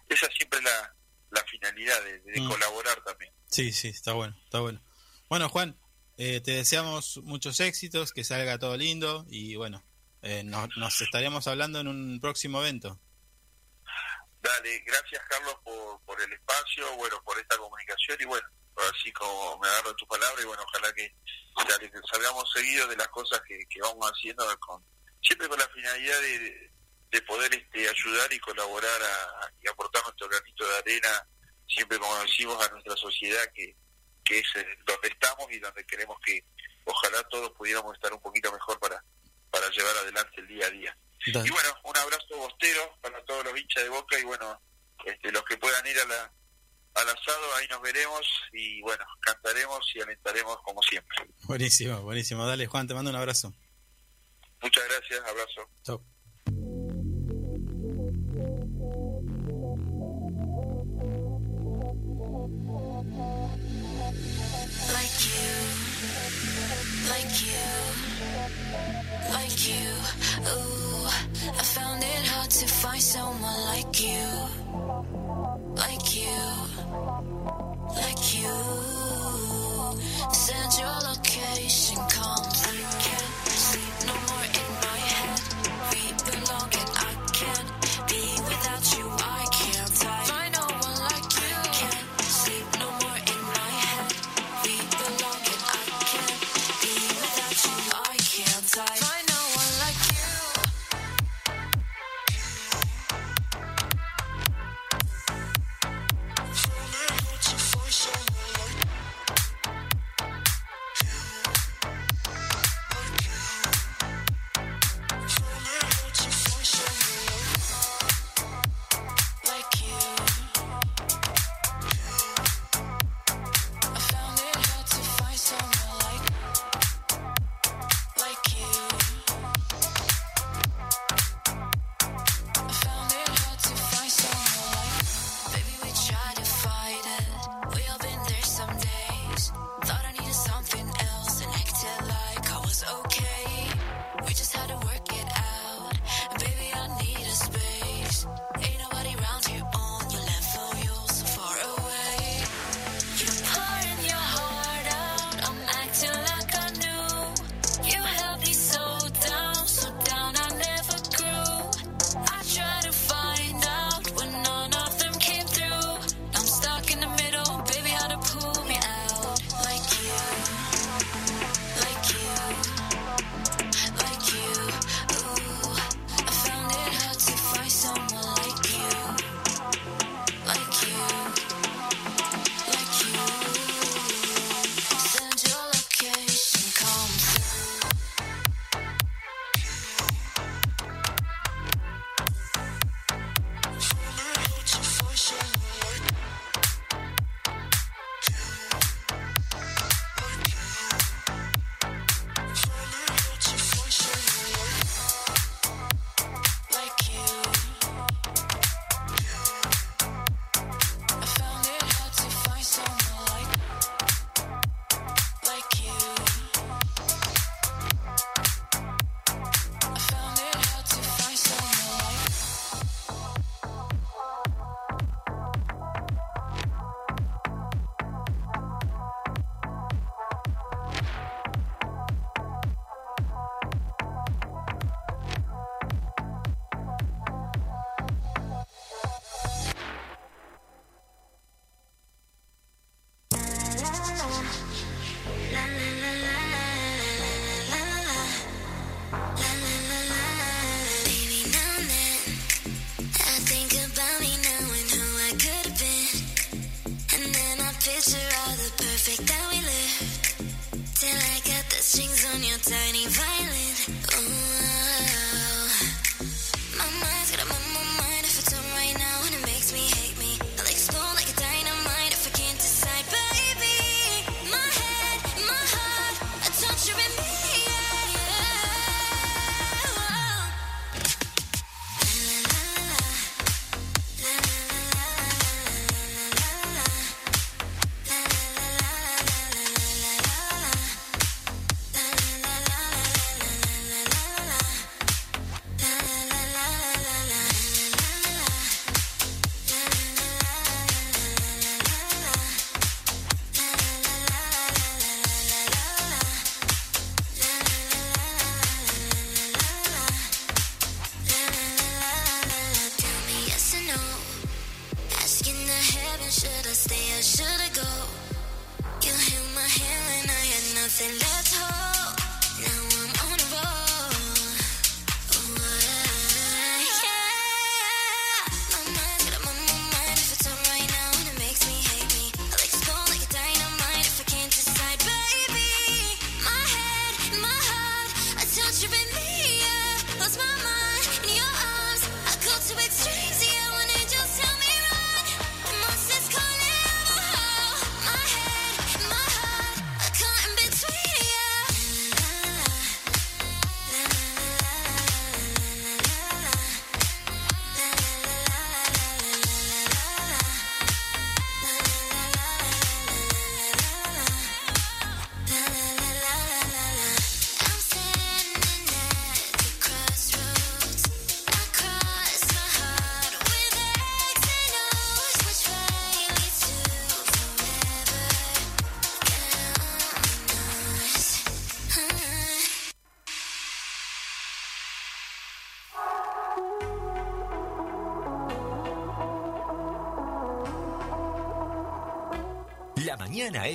esa siempre es la, la finalidad de, de Mm. colaborar también. Sí, sí, está bueno, está bueno. Bueno, Juan, eh, te deseamos muchos éxitos, que salga todo lindo y bueno, eh, nos, nos estaremos hablando en un próximo evento. Dale, gracias Carlos por, por el espacio, bueno, por esta comunicación y bueno, así como me agarro tu palabra y bueno, ojalá que, que salgamos seguidos de las cosas que, que vamos haciendo con siempre con la finalidad de, de poder este, ayudar y colaborar a, y aportar nuestro granito de arena, siempre como decimos a nuestra sociedad que, que es eh, donde estamos y donde queremos que ojalá todos pudiéramos estar un poquito mejor para, para llevar adelante el día a día. Da- Y bueno, un abrazo bostero para todos los hinchas de Boca y bueno, este, los que puedan ir a la, al asado, ahí nos veremos y bueno, cantaremos y alentaremos como siempre. Buenísimo, buenísimo. Dale, Juan, te mando un abrazo. Muchas gracias, abrazo. Chau. Like you, like you, like you. Ooh, I found it hard to find someone like you, like you, like you. Send your location, come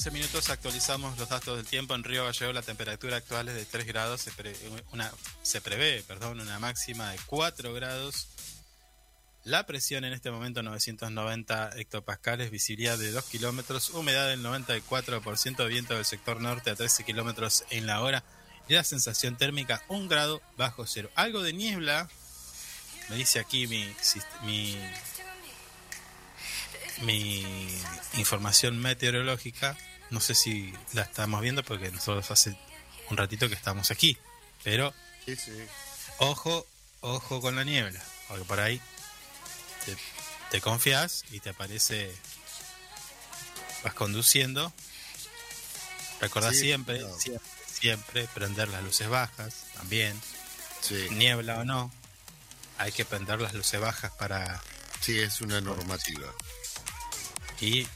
11 minutos actualizamos los datos del tiempo. En Río Gallego la temperatura actual es de 3 grados. Se, pre, prevé perdón, una máxima de 4 grados. La presión en este momento 990 hectopascales, visibilidad de 2 kilómetros, humedad del 94%, viento del sector norte a 13 kilómetros en la hora la sensación térmica 1 grado bajo cero. Algo de niebla, me dice aquí mi, mi mi información meteorológica no sé si la estamos viendo porque nosotros hace un ratito que estamos aquí. Pero sí, sí. ojo, ojo con la niebla. Porque por ahí te, confías y te aparece. Vas conduciendo. Recordá siempre, siempre, siempre prender las luces bajas también. Niebla o no, hay que prender las luces bajas para. Sí, es una normativa. Y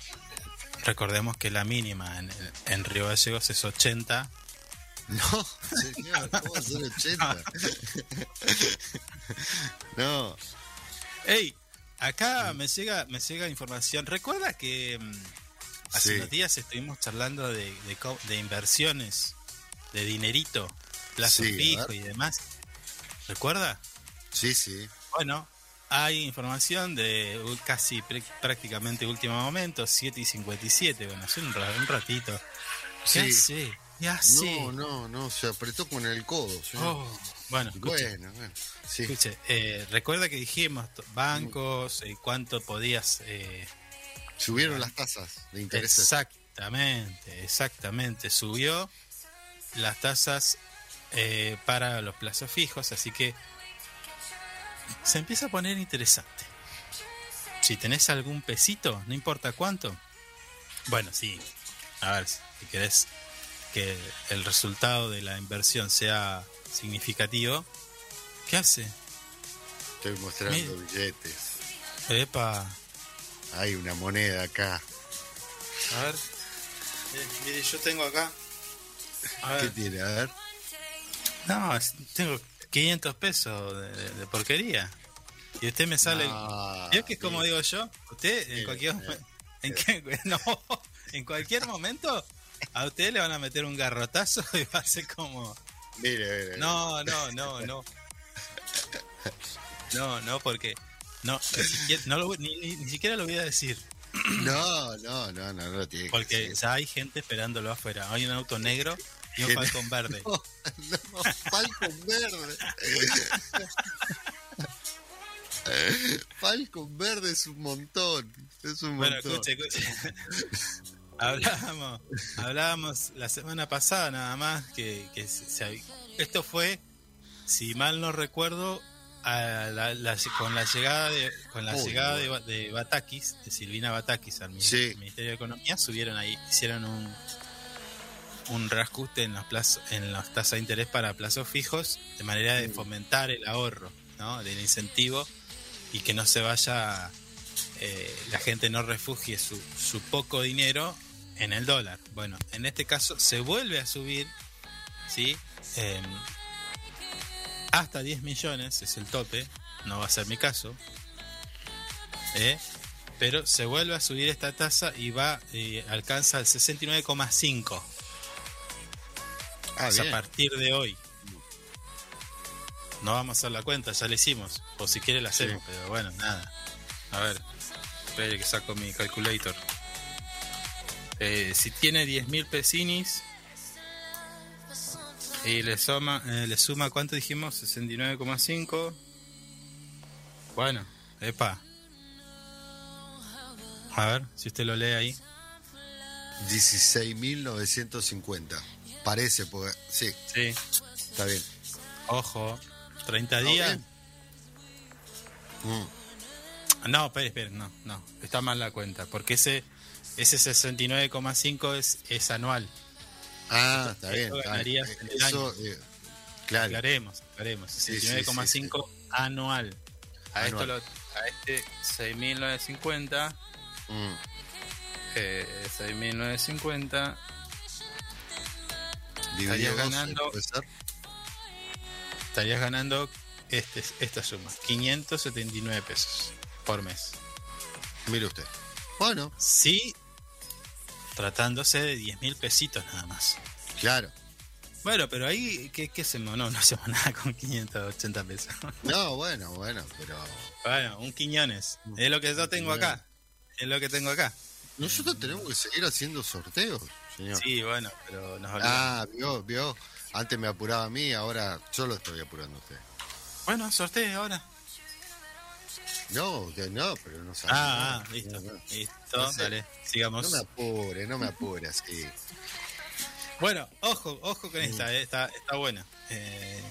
recordemos que la mínima en, en Río Gallegos es 80 No, señor, ¿cómo son 80? no, ¡Ey! Acá me llega, me llega información. ¿Recuerda que mm, hace Sí. unos días estuvimos charlando de, de de inversiones, de dinerito, plazo Sí, fijo y demás? ¿Recuerda? sí, sí. Bueno, hay información de casi pr- prácticamente último momento, 7 y 57. Bueno, hace un, ra- un ratito. ¿Qué Sí. hace? ¿Qué hace? No, no, no, se apretó con el codo. Oh, bueno, escuche. bueno, bueno. Sí, Escuche, eh, recuerda que dijimos bancos, eh, cuánto podías eh, subieron las tasas de interés. Exactamente, exactamente. Subió las tasas eh, para los plazos fijos, así que se empieza a poner interesante. Si tenés algún pesito, no importa cuánto. Bueno, sí. A ver, si querés que el resultado de la inversión sea significativo, ¿qué hace? Estoy mostrando billetes. Epa. Hay una moneda acá. A ver. Eh, mire, yo tengo acá. A ¿Qué ver. tiene? A ver. No, tengo 500 pesos de, de- de porquería. Y usted me sale. Ah, ¿Vio que es como bien. digo yo? Usted en Bien, cualquier bien. momen- en, qué- no, en cualquier momento a usted le van a meter un garrotazo y va a ser como. Mire, mire. No, no, no, no. No, no, porque. No, ni siquiera, no lo voy- ni, ni- ni siquiera lo voy a decir. No, no, no, no, no lo tiene que Porque decir. ya hay gente esperándolo afuera. Hay un auto negro y un ¿Qué? falcón verde. No, no, Falcon verde. Falcon verde es un montón. Es un Bueno, montón. escuche, escuche. hablábamos, hablábamos la semana pasada nada más que, que se- esto fue, si mal no recuerdo, a la- la- con la llegada de con la llegada de, de Batakis, de Silvina Batakis al Sí. Ministerio de Economía, subieron ahí, hicieron un un reajuste en plazos, en las tasas de interés para plazos fijos de manera de fomentar el ahorro, ¿no? del incentivo y que no se vaya eh, la gente no refugie su, su poco dinero en el dólar. Bueno, en este caso se vuelve a subir, ¿sí? Em, hasta 10 millones es el tope, no va a ser mi caso. ¿eh? Pero se vuelve a subir esta tasa y va, eh, alcanza el 69,5 Ah, a partir de hoy. No vamos a hacer la cuenta, ya la hicimos. O si quiere la hacemos, Sí. pero bueno, nada. A ver, espere que saco mi calculator. Eh, si tiene 10.000 pesinis y le suma, eh, le suma ¿cuánto dijimos? 69,5. Bueno, epa. A ver, si usted lo lee ahí. 16.950. Parece, porque. Sí, Sí. está bien. Ojo, 30 ¿Está días. Mm, No, espere, espere, no, no, está mal la cuenta, porque ese ese 69,5 es, es anual. Ah, está bien. Eso ganarías en el Eso, año. eh, claro. Aclaremos, aclaremos, Sí, sí, 69,5 anual. A esto Anual. lo, a este 6.950, Mm, eh, 6.950 dos, ganando- estarías ganando este, esta suma, 579 pesos por mes. Mire usted. Bueno, Sí, tratándose de 10 mil pesitos nada más. claro. Bueno, pero ahí, ¿qué, qué hacemos? No, no hacemos nada con 580 pesos. No, bueno, bueno, pero. Bueno, un Quiñones. Es lo que yo tengo acá. Es lo que tengo acá. Nosotros tenemos que seguir haciendo sorteos, señor. Sí, bueno, pero nos olvidamos. Ah, vio, vio. Antes me apuraba a mí, ahora yo lo estoy apurando a usted. Bueno, sorteo ahora. No, usted no, pero no sabe. Ah, ah, listo. no, Listo, No sé. dale. Sigamos. No me apure, no me apure así. Bueno, ojo, ojo con esta, eh, está, está buena. Eh,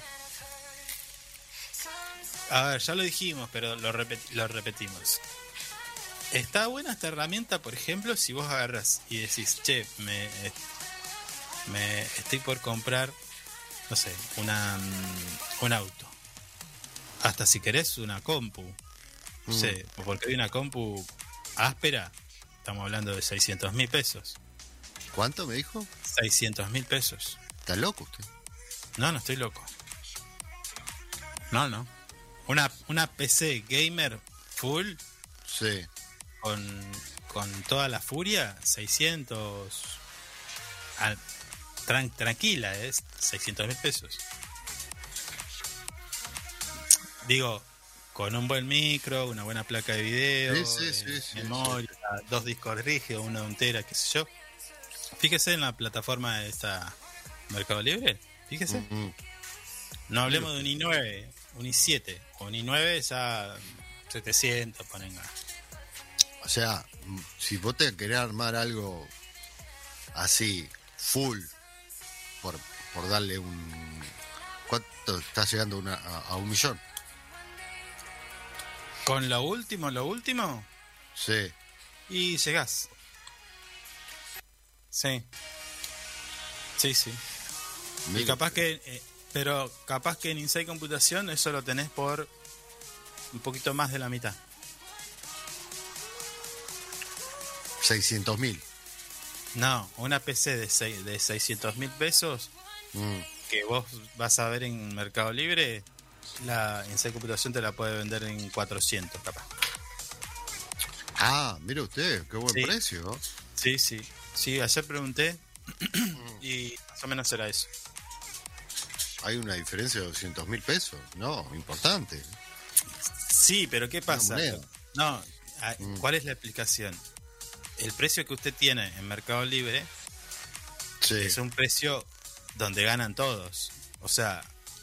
a ver, ya lo dijimos, pero lo, repet- lo repetimos. Está buena esta herramienta, por ejemplo, si vos agarras y decís, che, me, me estoy por comprar, no sé, una, mm, un auto. Hasta si querés una compu. No sé, o porque hay una compu áspera, estamos hablando de 600 mil pesos. ¿Cuánto me dijo? 600 mil pesos. ¿Está loco usted? No, no estoy loco. No, no. Una, una PC gamer full Sí. Con, con toda la furia, 600. al- tran- tranquila, es 600 mil pesos. Digo, con un buen micro, una buena placa de video, Sí, sí, eh, sí, memoria, dos discos rígidos, uno de un tera, qué sé yo. Fíjese en la plataforma de esta Mercado Libre, fíjese. No hablemos de un i9, un i7. Un i9 ya 700, ponen. O sea, si vos te querés armar algo así, full, por, por darle un... ¿Cuánto está llegando una- a, a un millón? Con lo último, lo último, Sí. y llegás. Sí. Sí, sí. Y capaz que. eh, pero capaz que en Inside Computación eso lo tenés por un poquito más de la mitad. 600 mil. No, una PC de, de 600 mil pesos Mm. que vos vas a ver en Mercado Libre, la Inside Computación te la puede vender en 400, capaz. Ah, mire usted, qué buen Sí. precio. Sí, sí. Sí, ayer pregunté y más o menos era eso. Hay una diferencia de 200 mil pesos. No, importante. Sí, pero ¿qué pasa? No, Mm. ¿cuál es la explicación? El precio que usted tiene en Mercado Libre Sí, es un precio donde ganan todos. O sea,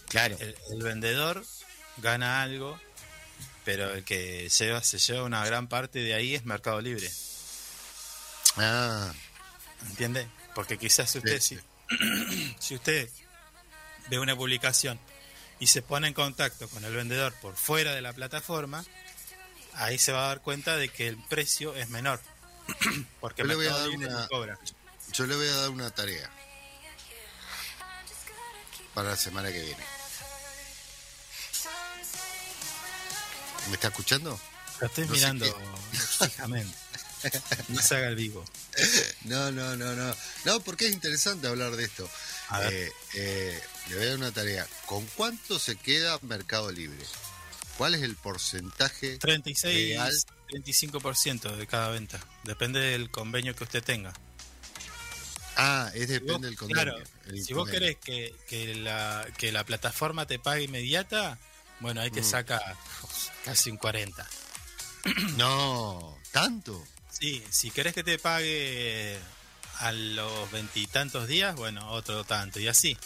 claro. el, el vendedor gana algo, pero el que lleva, se lleva una gran parte de ahí es Mercado Libre. Ah, ¿Entiende? Porque quizás usted, Sí, si, si usted ve una publicación y se pone en contacto con el vendedor por fuera de la plataforma, ahí se va a dar cuenta de que el precio es menor. Porque Yo le voy a dar una- cobra. yo le voy a dar una tarea para la semana que viene. ¿Me está escuchando? Lo estoy no mirando fijamente. No se haga el vivo. No, no, no, no. No, porque es interesante hablar de esto. A ver. Eh, eh, le voy a dar una tarea. ¿Con cuánto se queda Mercado Libre? ¿Cuál es el porcentaje? 36, Legal. 35% de cada venta. Depende del convenio que usted tenga. Ah, es Si depende vos- del convenio. Claro, si vos querés que, que, la, que la plataforma te pague inmediata, bueno, ahí te Mm. saca casi un 40. No, ¿tanto? Sí, si querés que te pague a los veintitantos días, bueno, otro tanto, y así.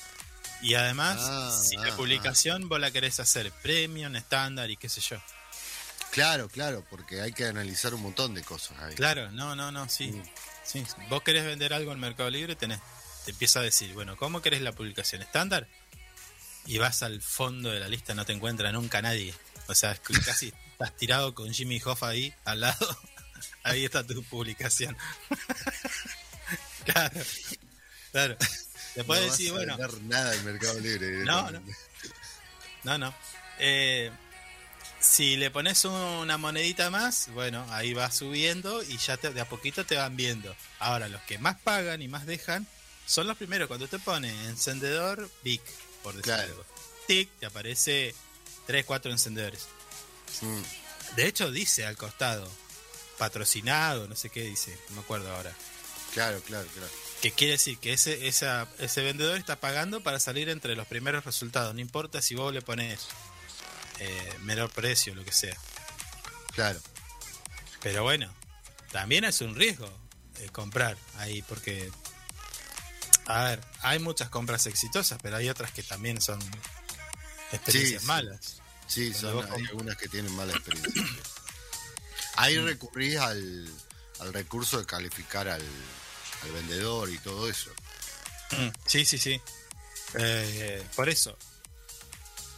Y además, Ah, si la ah, publicación vos la querés hacer premium, estándar y qué sé yo. Claro, claro, porque hay que analizar un montón de cosas ahí. Claro, no, no, no, sí. Mm. sí. Vos querés vender algo en Mercado Libre, tenés, te empieza a decir, bueno, ¿cómo querés la publicación estándar? Y vas al fondo de la lista, no te encuentra nunca nadie. O sea, casi estás tirado con Jimmy Hoffa ahí al lado. Ahí está tu publicación. claro, claro. Te No puedes vas a bueno, nada en Mercado Libre. No, directamente. no, no. Eh, si le pones una monedita más, bueno, ahí va subiendo y ya te- de a poquito te van viendo. Ahora, los que más pagan y más dejan son los primeros. Cuando te pone encendedor, BIC, por decir Claro. algo. TIC, te aparece 3, 4 encendedores. De hecho, dice al costado, patrocinado, no sé qué dice, no me acuerdo ahora. Claro, claro, claro. Que quiere decir que ese, esa, ese vendedor está pagando para salir entre los primeros resultados. No importa si vos le pones eh, menor precio, lo que sea. Claro. Pero bueno, también es un riesgo eh, comprar ahí, porque, a ver, hay muchas compras exitosas, pero hay otras que también son experiencias Sí, sí. malas. Sí, Cuando son, hay algunas que tienen mala experiencia. Ahí recurrís al, al recurso de calificar al, al vendedor y todo eso. Mm, Sí, sí, sí. Eh, por eso.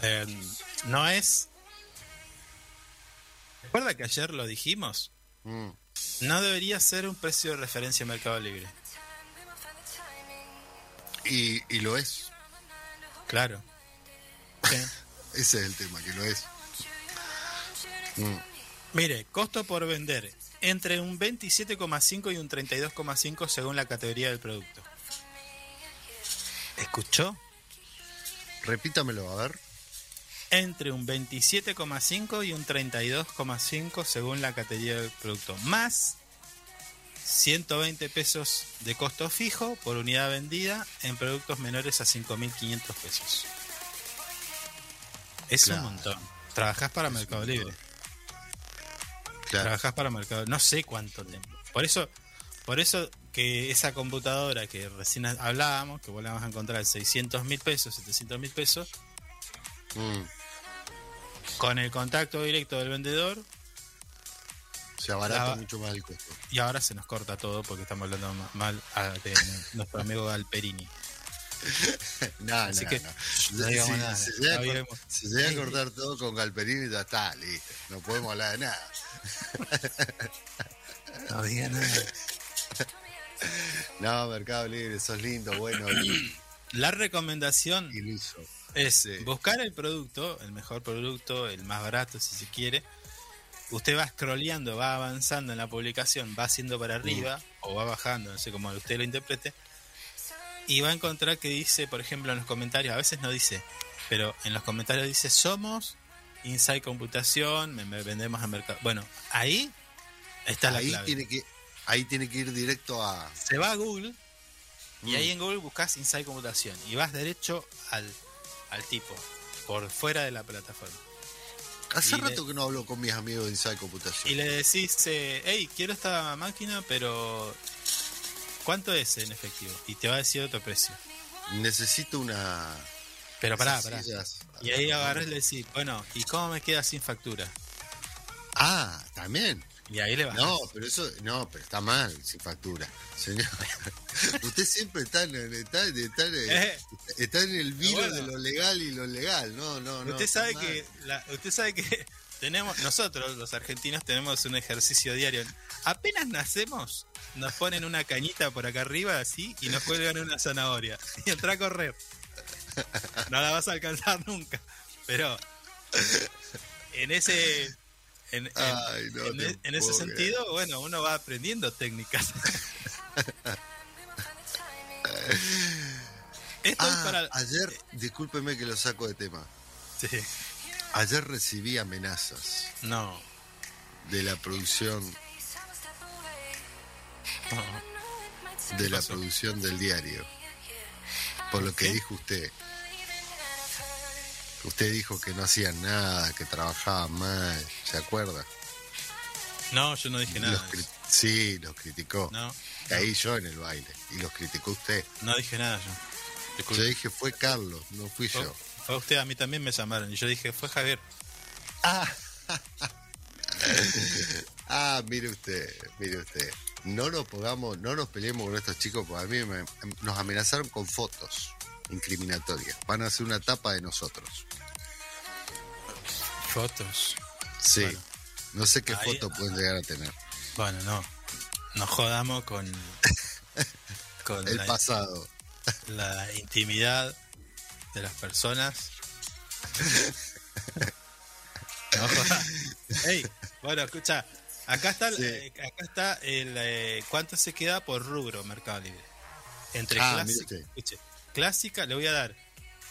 eh, no es. Recuerda que ayer lo dijimos. Mm. No debería ser un precio de referencia en Mercado Libre. Y, y lo es. Claro. Ese es el tema, que lo es. Mm. Mire, costo por vender entre un 27,5 y un 32,5 según la categoría del producto. ¿Escuchó? Repítamelo, a ver. Entre un 27,5 y un 32,5 según la categoría del producto. Más 120 pesos de costo fijo por unidad vendida en productos menores a 5.500 pesos. Es Claro. un montón. Trabajás para Es Mercado. Libre. Claro. Trabajás para Mercado No sé cuánto tiempo. Por eso, por eso que esa computadora que recién hablábamos, que vos la vas a encontrar en 600 mil pesos, 700 mil pesos, Mm. con el contacto directo del vendedor, Se abarata La- mucho más el costo. y ahora se nos corta todo porque estamos hablando ma- mal a- de nuestro amigo Galperini. No, Así no, que no. no digamos Si- nada, se llega a se llega cortar todo con Galperini, ya está, listo. No podemos hablar de nada. No diga nada. No, Mercado Libre, sos lindo, bueno La recomendación y liso. Es buscar el producto, el mejor producto, el más barato si se quiere. Usted va scrolleando, va avanzando en la publicación, va haciendo para arriba o va bajando, no sé cómo usted lo interprete. Y va a encontrar que dice, por ejemplo, en los comentarios, a veces no dice, pero en los comentarios dice, somos Inside Computación, me- vendemos a mercado. Bueno, ahí está la Ahí clave. tiene, que, ahí tiene que ir directo a. Se va a Google y Mm. ahí en Google buscas Inside Computación y vas derecho al, al tipo, por fuera de la plataforma. Hace y le- rato que no hablo con mis amigos de Inside Computación. Y le decís, eh, hey, quiero esta máquina, pero ¿cuánto es en efectivo? Y te va a decir otro precio. Necesito una. Pero pará, pará. Y ahí agarrás y le decís, bueno, ¿y cómo me queda sin factura? Ah, también. Y ahí le vas. No, pero eso, no, pero está mal, sin factura. Señor, usted siempre está en, está, está Eh. está en el Bueno. de lo legal y lo legal. No, no, no. usted sabe mal. que la- usted sabe que tenemos nosotros los argentinos tenemos un ejercicio diario. Apenas nacemos, nos ponen una cañita por acá arriba así y nos cuelgan una zanahoria y entra a correr. No la vas a alcanzar nunca, pero en ese en, en- Ay, no en e- en ese sentido, bueno, uno va aprendiendo técnicas. Esto Ah, es para Ayer, discúlpeme que lo saco de tema. Sí. Ayer recibí amenazas No, de la producción no. de la producción del diario. Por lo que ¿Qué? dijo usted. Usted dijo que no hacían nada, que trabajaban mal, ¿se acuerda? No, yo no dije nada. Los sí, los criticó. No, Caí yo en el baile y los criticó usted. no dije nada yo. Yo dije, fue Carlos, no fui Fue, yo. fue usted, a mí también me llamaron. Y yo dije, fue Javier. Ah, mire usted, mire usted. No nos pongamos, no nos peleemos con estos chicos, porque a mí me- nos amenazaron con fotos incriminatorias. Van a hacer una tapa de nosotros. Fotos. Sí. Bueno. no sé qué Ahí- foto pueden llegar a tener. Bueno, no. Nos jodamos con, con El la, pasado. la intimidad de las personas. No jodas. Ey, bueno, escucha. Acá está, Sí. eh, acá está el eh, cuánto se queda por rubro Mercado Libre. Entre Ah, clásica, escuche, clásica, le voy a dar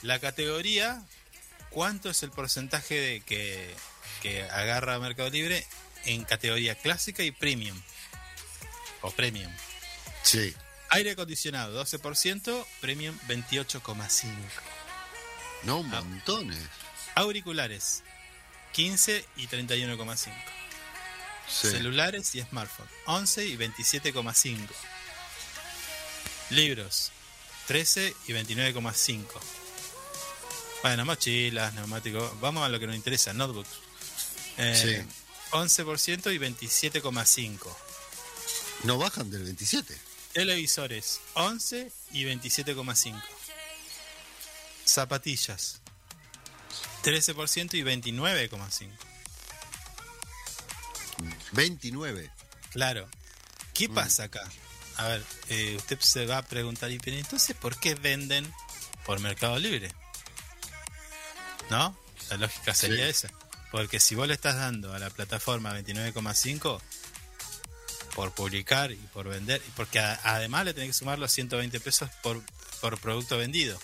la categoría, cuánto es el porcentaje de que, que agarra Mercado Libre en categoría clásica y premium. O premium. Sí. Aire acondicionado 12%, premium 28,5%. No, montones. Auriculares 15 y 31,5%. Sí. Celulares y smartphone 11 y 27,5. Libros 13 y 29,5. Bueno, mochilas, neumáticos. Vamos a lo que nos interesa, notebooks. Eh, Sí. 11% y 27,5. No bajan del 27. Televisores 11 y 27,5. Zapatillas, 13% y 29,5. 29. Claro. ¿Qué pasa acá? A ver, eh, usted se va a preguntar, ¿y entonces por qué venden por Mercado Libre? ¿No? La lógica sería Sí. esa. Porque si vos le estás dando a la plataforma 29,5 por publicar y por vender, y porque a- además le tenés que sumar los 120 pesos por, por producto vendido.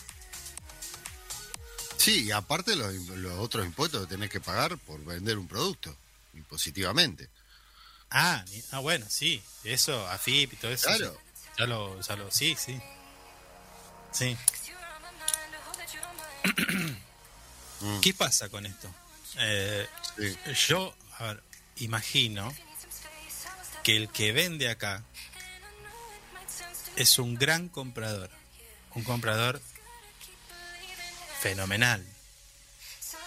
Sí, y aparte los, los otros impuestos que tenés que pagar por vender un producto, impositivamente. Ah, ah, bueno, sí, eso, AFIP y todo eso. Claro. sí. Ya lo, ya lo, sí, sí. Sí. ¿Qué pasa con esto? Eh, Sí. yo, a ver, imagino que el que vende acá es un gran comprador. Un comprador fenomenal.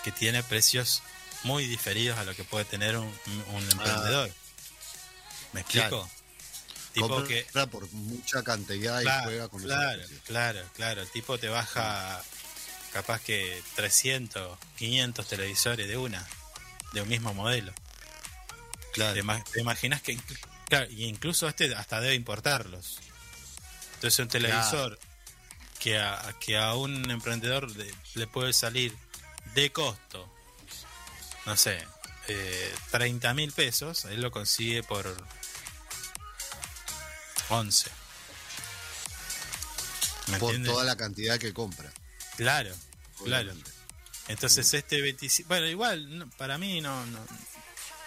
Que tiene precios muy diferidos a lo que puede tener un, un emprendedor. ¿Me explico? Claro. Tipo Compra que por mucha cantidad y claro, juega con esos claro, precios. claro, claro. El tipo te baja capaz que 300, 500 televisores de una, de un mismo modelo. Claro. Te, ima- te imaginas que claro, y incluso este hasta debe importarlos. Entonces un televisor que, a, que a un emprendedor le, le puede salir de costo, no sé, eh, 30 mil pesos, él lo consigue por 11. ¿Me por entiendes? toda la cantidad que compra. Claro, claro. Entonces este 25... Bueno, igual, no, para mí no, no...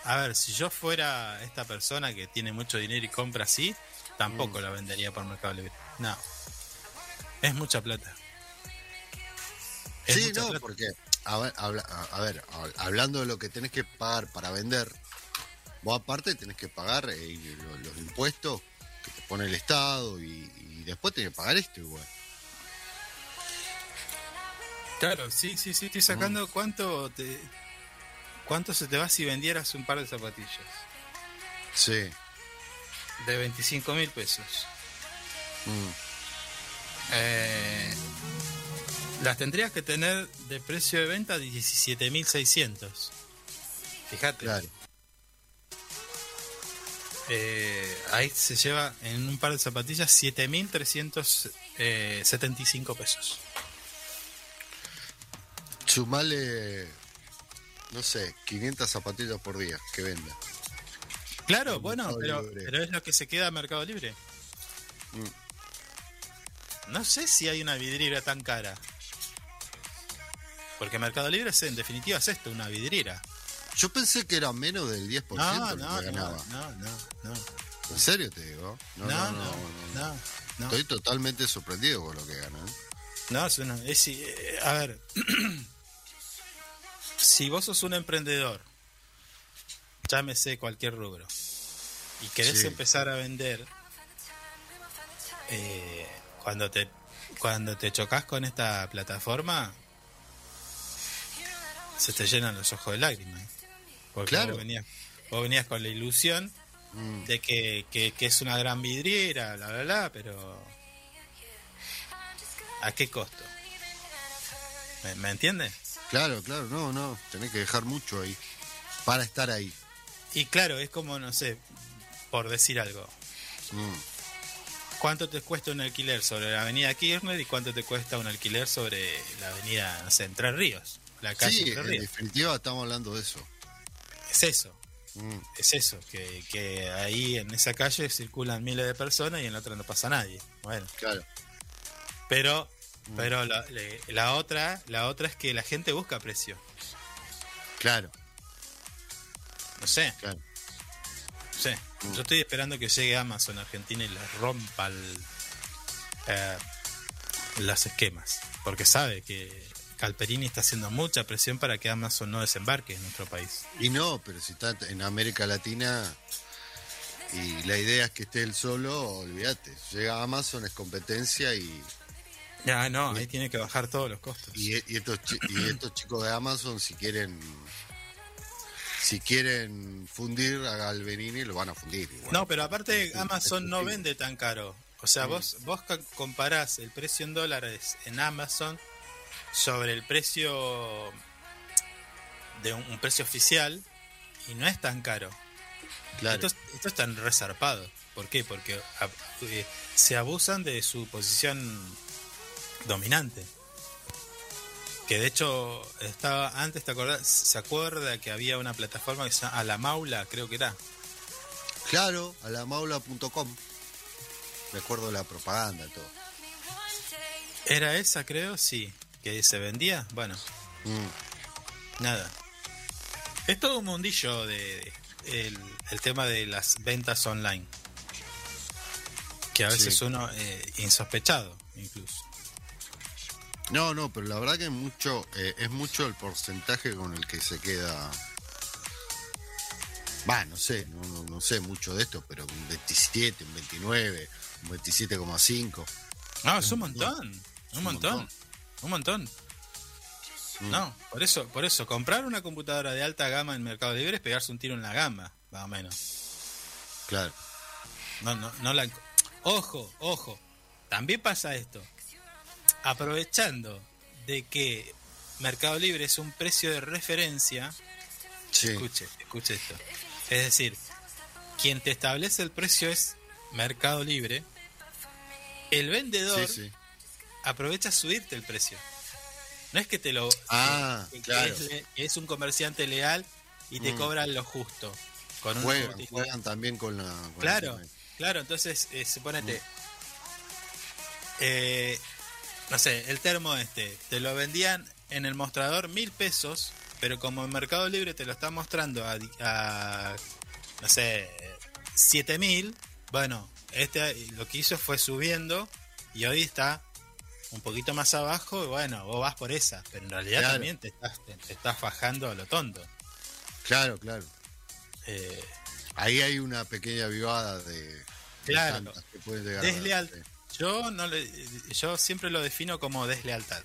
A ver, si yo fuera esta persona que tiene mucho dinero y compra así, tampoco la vendería por Mercado Libre. No. Es mucha plata. Es Sí, mucha no, plata. porque, a ver, habla- a- a ver, a- hablando de lo que tenés que pagar para vender, vos aparte tenés que pagar eh, lo- los, impuestos que te pone el Estado y, y después tenés que pagar esto igual. Claro, sí, sí, sí, estoy sacando cuánto te... ¿Cuánto se te va si vendieras un par de zapatillas? Sí. De 25 mil pesos. Mm. Eh, las tendrías que tener de precio de venta 17.600. Fíjate. Claro. Eh, ahí se lleva en un par de zapatillas 7.375 pesos. Sumale, no sé, 500 zapatillas por día que venda. Claro, En bueno, pero, es lo que se queda a Mercado Libre. Mm. No sé si hay una vidriera tan cara. Porque Mercado Libre es, en definitiva es esto, una vidriera. Yo pensé que era menos del 10% No, lo no, que no, ganaba. no, no, no. ¿En serio te digo? No, no, no, no, no. Estoy totalmente sorprendido con lo que gana. ¿eh? No, es una- es- eh, a ver, si vos sos un emprendedor, llámese cualquier rubro, y querés Sí. empezar a vender, eh, cuando te cuando te chocas con esta plataforma, se te llenan los ojos de lágrimas. Porque Claro. vos, venías, vos venías con la ilusión Mm. de que, que- que es una gran vidriera, bla, bla, bla, pero ¿a qué costo? ¿Me, me entiendes? Claro, claro, no, no. Tenés que dejar mucho ahí para estar ahí. Y claro, es como, no sé, por decir algo, Mm. ¿cuánto te cuesta un alquiler sobre la avenida Kirchner y cuánto te cuesta un alquiler sobre la avenida, Entre Ríos? La calle Sí, Entre en Ríos. definitiva estamos hablando de eso. Es eso, Mm. es eso, que, que ahí en esa calle circulan miles de personas y en la otra no pasa nadie. Bueno, Claro. pero pero la, otra la otra es que la gente busca precio. Claro, No sé, claro. no sé. Yo estoy esperando que llegue Amazon a Argentina y le rompa el, eh, los esquemas. Porque sabe que Calperini está haciendo mucha presión para que Amazon no desembarque en nuestro país. Y no, pero si está en América Latina y la idea es que esté él solo, olvídate. Llega Amazon, es competencia y, Ya, no, ahí tiene que bajar todos los costos. y, y estos, chi- y estos chicos de Amazon, si quieren si quieren fundir a Galvenini, lo van a fundir. igual. No, pero aparte Amazon no vende tan caro. O sea, vos, vos comparás el precio en dólares en Amazon sobre el precio de un, un precio oficial y no es tan caro. Claro. Esto, esto es tan resarpado. ¿Por qué? Porque a- eh, se abusan de su posición dominante. Que de hecho estaba antes, ¿te acordás? ¿Se acuerda que había una plataforma que se llama A la Maula, creo que era? Claro, a la maula.com. Me acuerdo la propaganda, todo. ¿Era esa, creo? Sí. ¿Que se vendía? Bueno, Mm, nada. Es todo un mundillo de, de- el, el tema de las ventas online. Que a veces Sí. uno eh, insospechado, incluso. No, no, pero la verdad que es mucho, eh, es mucho el porcentaje con el que se queda. Va, no sé, no, no- no sé mucho de esto, pero un 27, un 29, un 27,5. No, es un montón. un montón. Un montón. Mm. No, por eso, por eso, comprar una computadora de alta gama en Mercado Libre es pegarse un tiro en la gama, más o menos. Claro. No, no, no la. Ojo, ojo. También pasa esto. Aprovechando de que Mercado Libre es un precio de referencia, Sí. escuche, escuche esto. Es decir, quien te establece el precio es Mercado Libre. El vendedor Sí, sí. aprovecha subirte el precio. No es que te lo. Ah, que- claro. es, un comerciante leal y te Mm. cobran lo justo. Con Juegan, también con la. con Claro, la- claro, entonces eh, suponete, Mm. eh, no sé, el termo este, te lo vendían en el mostrador mil pesos, pero como en Mercado Libre te lo está mostrando a, a, no sé, siete mil, bueno, este lo que hizo fue subiendo y hoy está un poquito más abajo y bueno, vos vas por esa, pero en realidad Claro. también te estás, te, te estás fajando a lo tonto. Claro, claro. Eh, Ahí hay una pequeña vivada de. Claro. que llegar Desleal. Yo no le, yo siempre lo defino como deslealtad.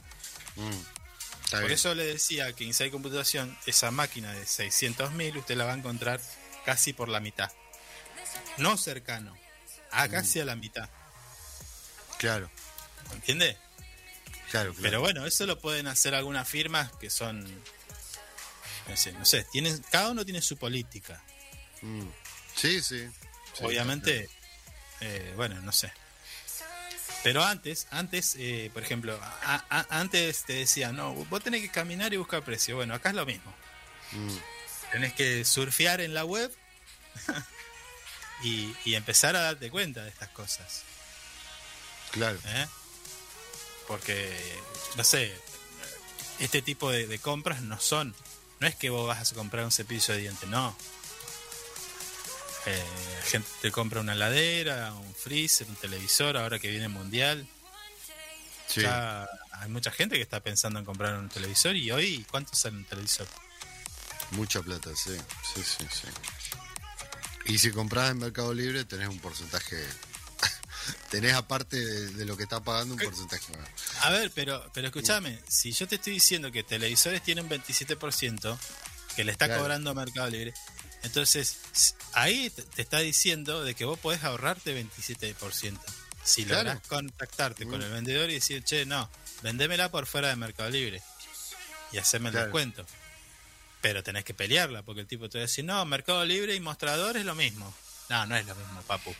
Mm, Por bien. eso le decía que Inside Computación, esa máquina de 600.000, usted la va a encontrar casi por la mitad. No cercano, a casi a la mitad. Claro, ¿Entiende? claro, claro. Pero bueno, eso lo pueden hacer algunas firmas que son. No sé, no sé tienen, cada uno tiene su política. Mm. Sí, sí. Sí, Obviamente, eh, bueno, no sé. Pero antes, antes, eh, por ejemplo, a- a- antes te decía, no, vos tenés que caminar y buscar precio. Bueno, acá es lo mismo. Mm, Tenés que surfear en la web y, y empezar a darte cuenta de estas cosas. claro. ¿eh? Porque, no sé, este tipo de, de compras no son. No es que vos vas a comprar un cepillo de dientes, no. Eh, gente te compra una heladera, un freezer, un televisor, ahora que viene el mundial. Sí. Ya hay mucha gente que está pensando en comprar un televisor y hoy, ¿cuánto sale un televisor? Mucha plata, sí. Sí, sí, sí. Y si compras en Mercado Libre, tenés un porcentaje. tenés aparte de, de lo que estás pagando un porcentaje más. A ver, pero, pero escúchame, si yo te estoy diciendo que televisores tienen 27%, que le está Claro. cobrando Mercado Libre, entonces ahí te está diciendo de que vos podés ahorrarte 27%. Si Claro. lográs contactarte con el vendedor y decir, che, no, vendémela por fuera de Mercado Libre y hacerme el Claro. descuento. Pero tenés que pelearla, porque el tipo te va a decir, no, Mercado Libre y mostrador es lo mismo. No, no es lo mismo, papu.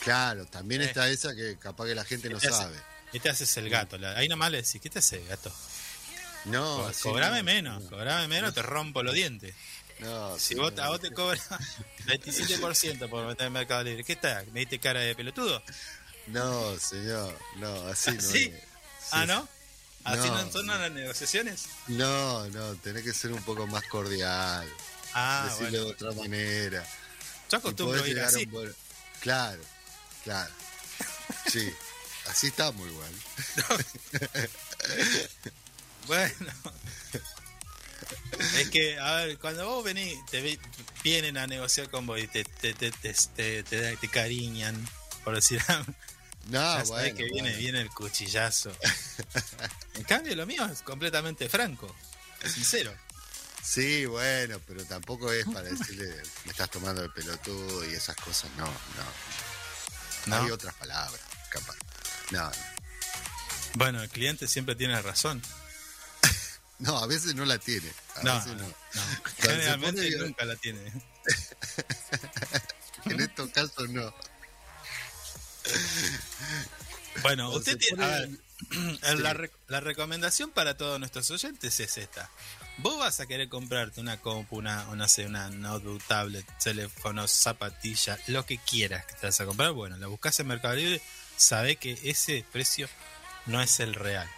Claro, también Eh. está esa que capaz que la gente no sabe. ¿Qué te haces el gato? Ahí nomás le decís, ¿qué te hace, gato? No, Co- cobrame no, menos, no. cobrame menos, te rompo los dientes. No, Si vos, a vos te cobran 27% por meter en Mercado Libre, ¿qué está? ¿Me diste cara de pelotudo? No, señor, no, así no ¿Sí? es. ah. ¿no? ¿Así no, No, son no. las negociaciones? No, no, tenés que ser un poco más cordial. Ah, decirlo bueno. de otra manera. Yo acostumbro ir así. un buen- Claro, claro. Sí, así estamos igual. Bueno. Es que, a ver, cuando vos venís, te vi- vienen a negociar con vos y te, te, te, te, te, cariñan, por decir No, ya bueno. sabés que viene, bueno. viene el cuchillazo. En cambio, lo mío es completamente franco, sincero. Sí, bueno, pero tampoco es para decirle me estás tomando el pelotudo y esas cosas. No, no. No. Hay otras palabras, capaz. No, no. Bueno, el cliente siempre tiene razón. No, a veces no la tiene. A No, veces no, no. Generalmente pone- nunca la tiene. En estos casos no. Bueno, Cuando usted tiene. pone- a ver, Sí. la, re- la recomendación para todos nuestros oyentes es esta. Vos vas a querer comprarte una compu, una, no sé, una notebook, tablet, teléfono, zapatilla, lo que quieras que te vas a comprar. Bueno, la buscas en Mercado Libre, sabe que ese precio no es el real.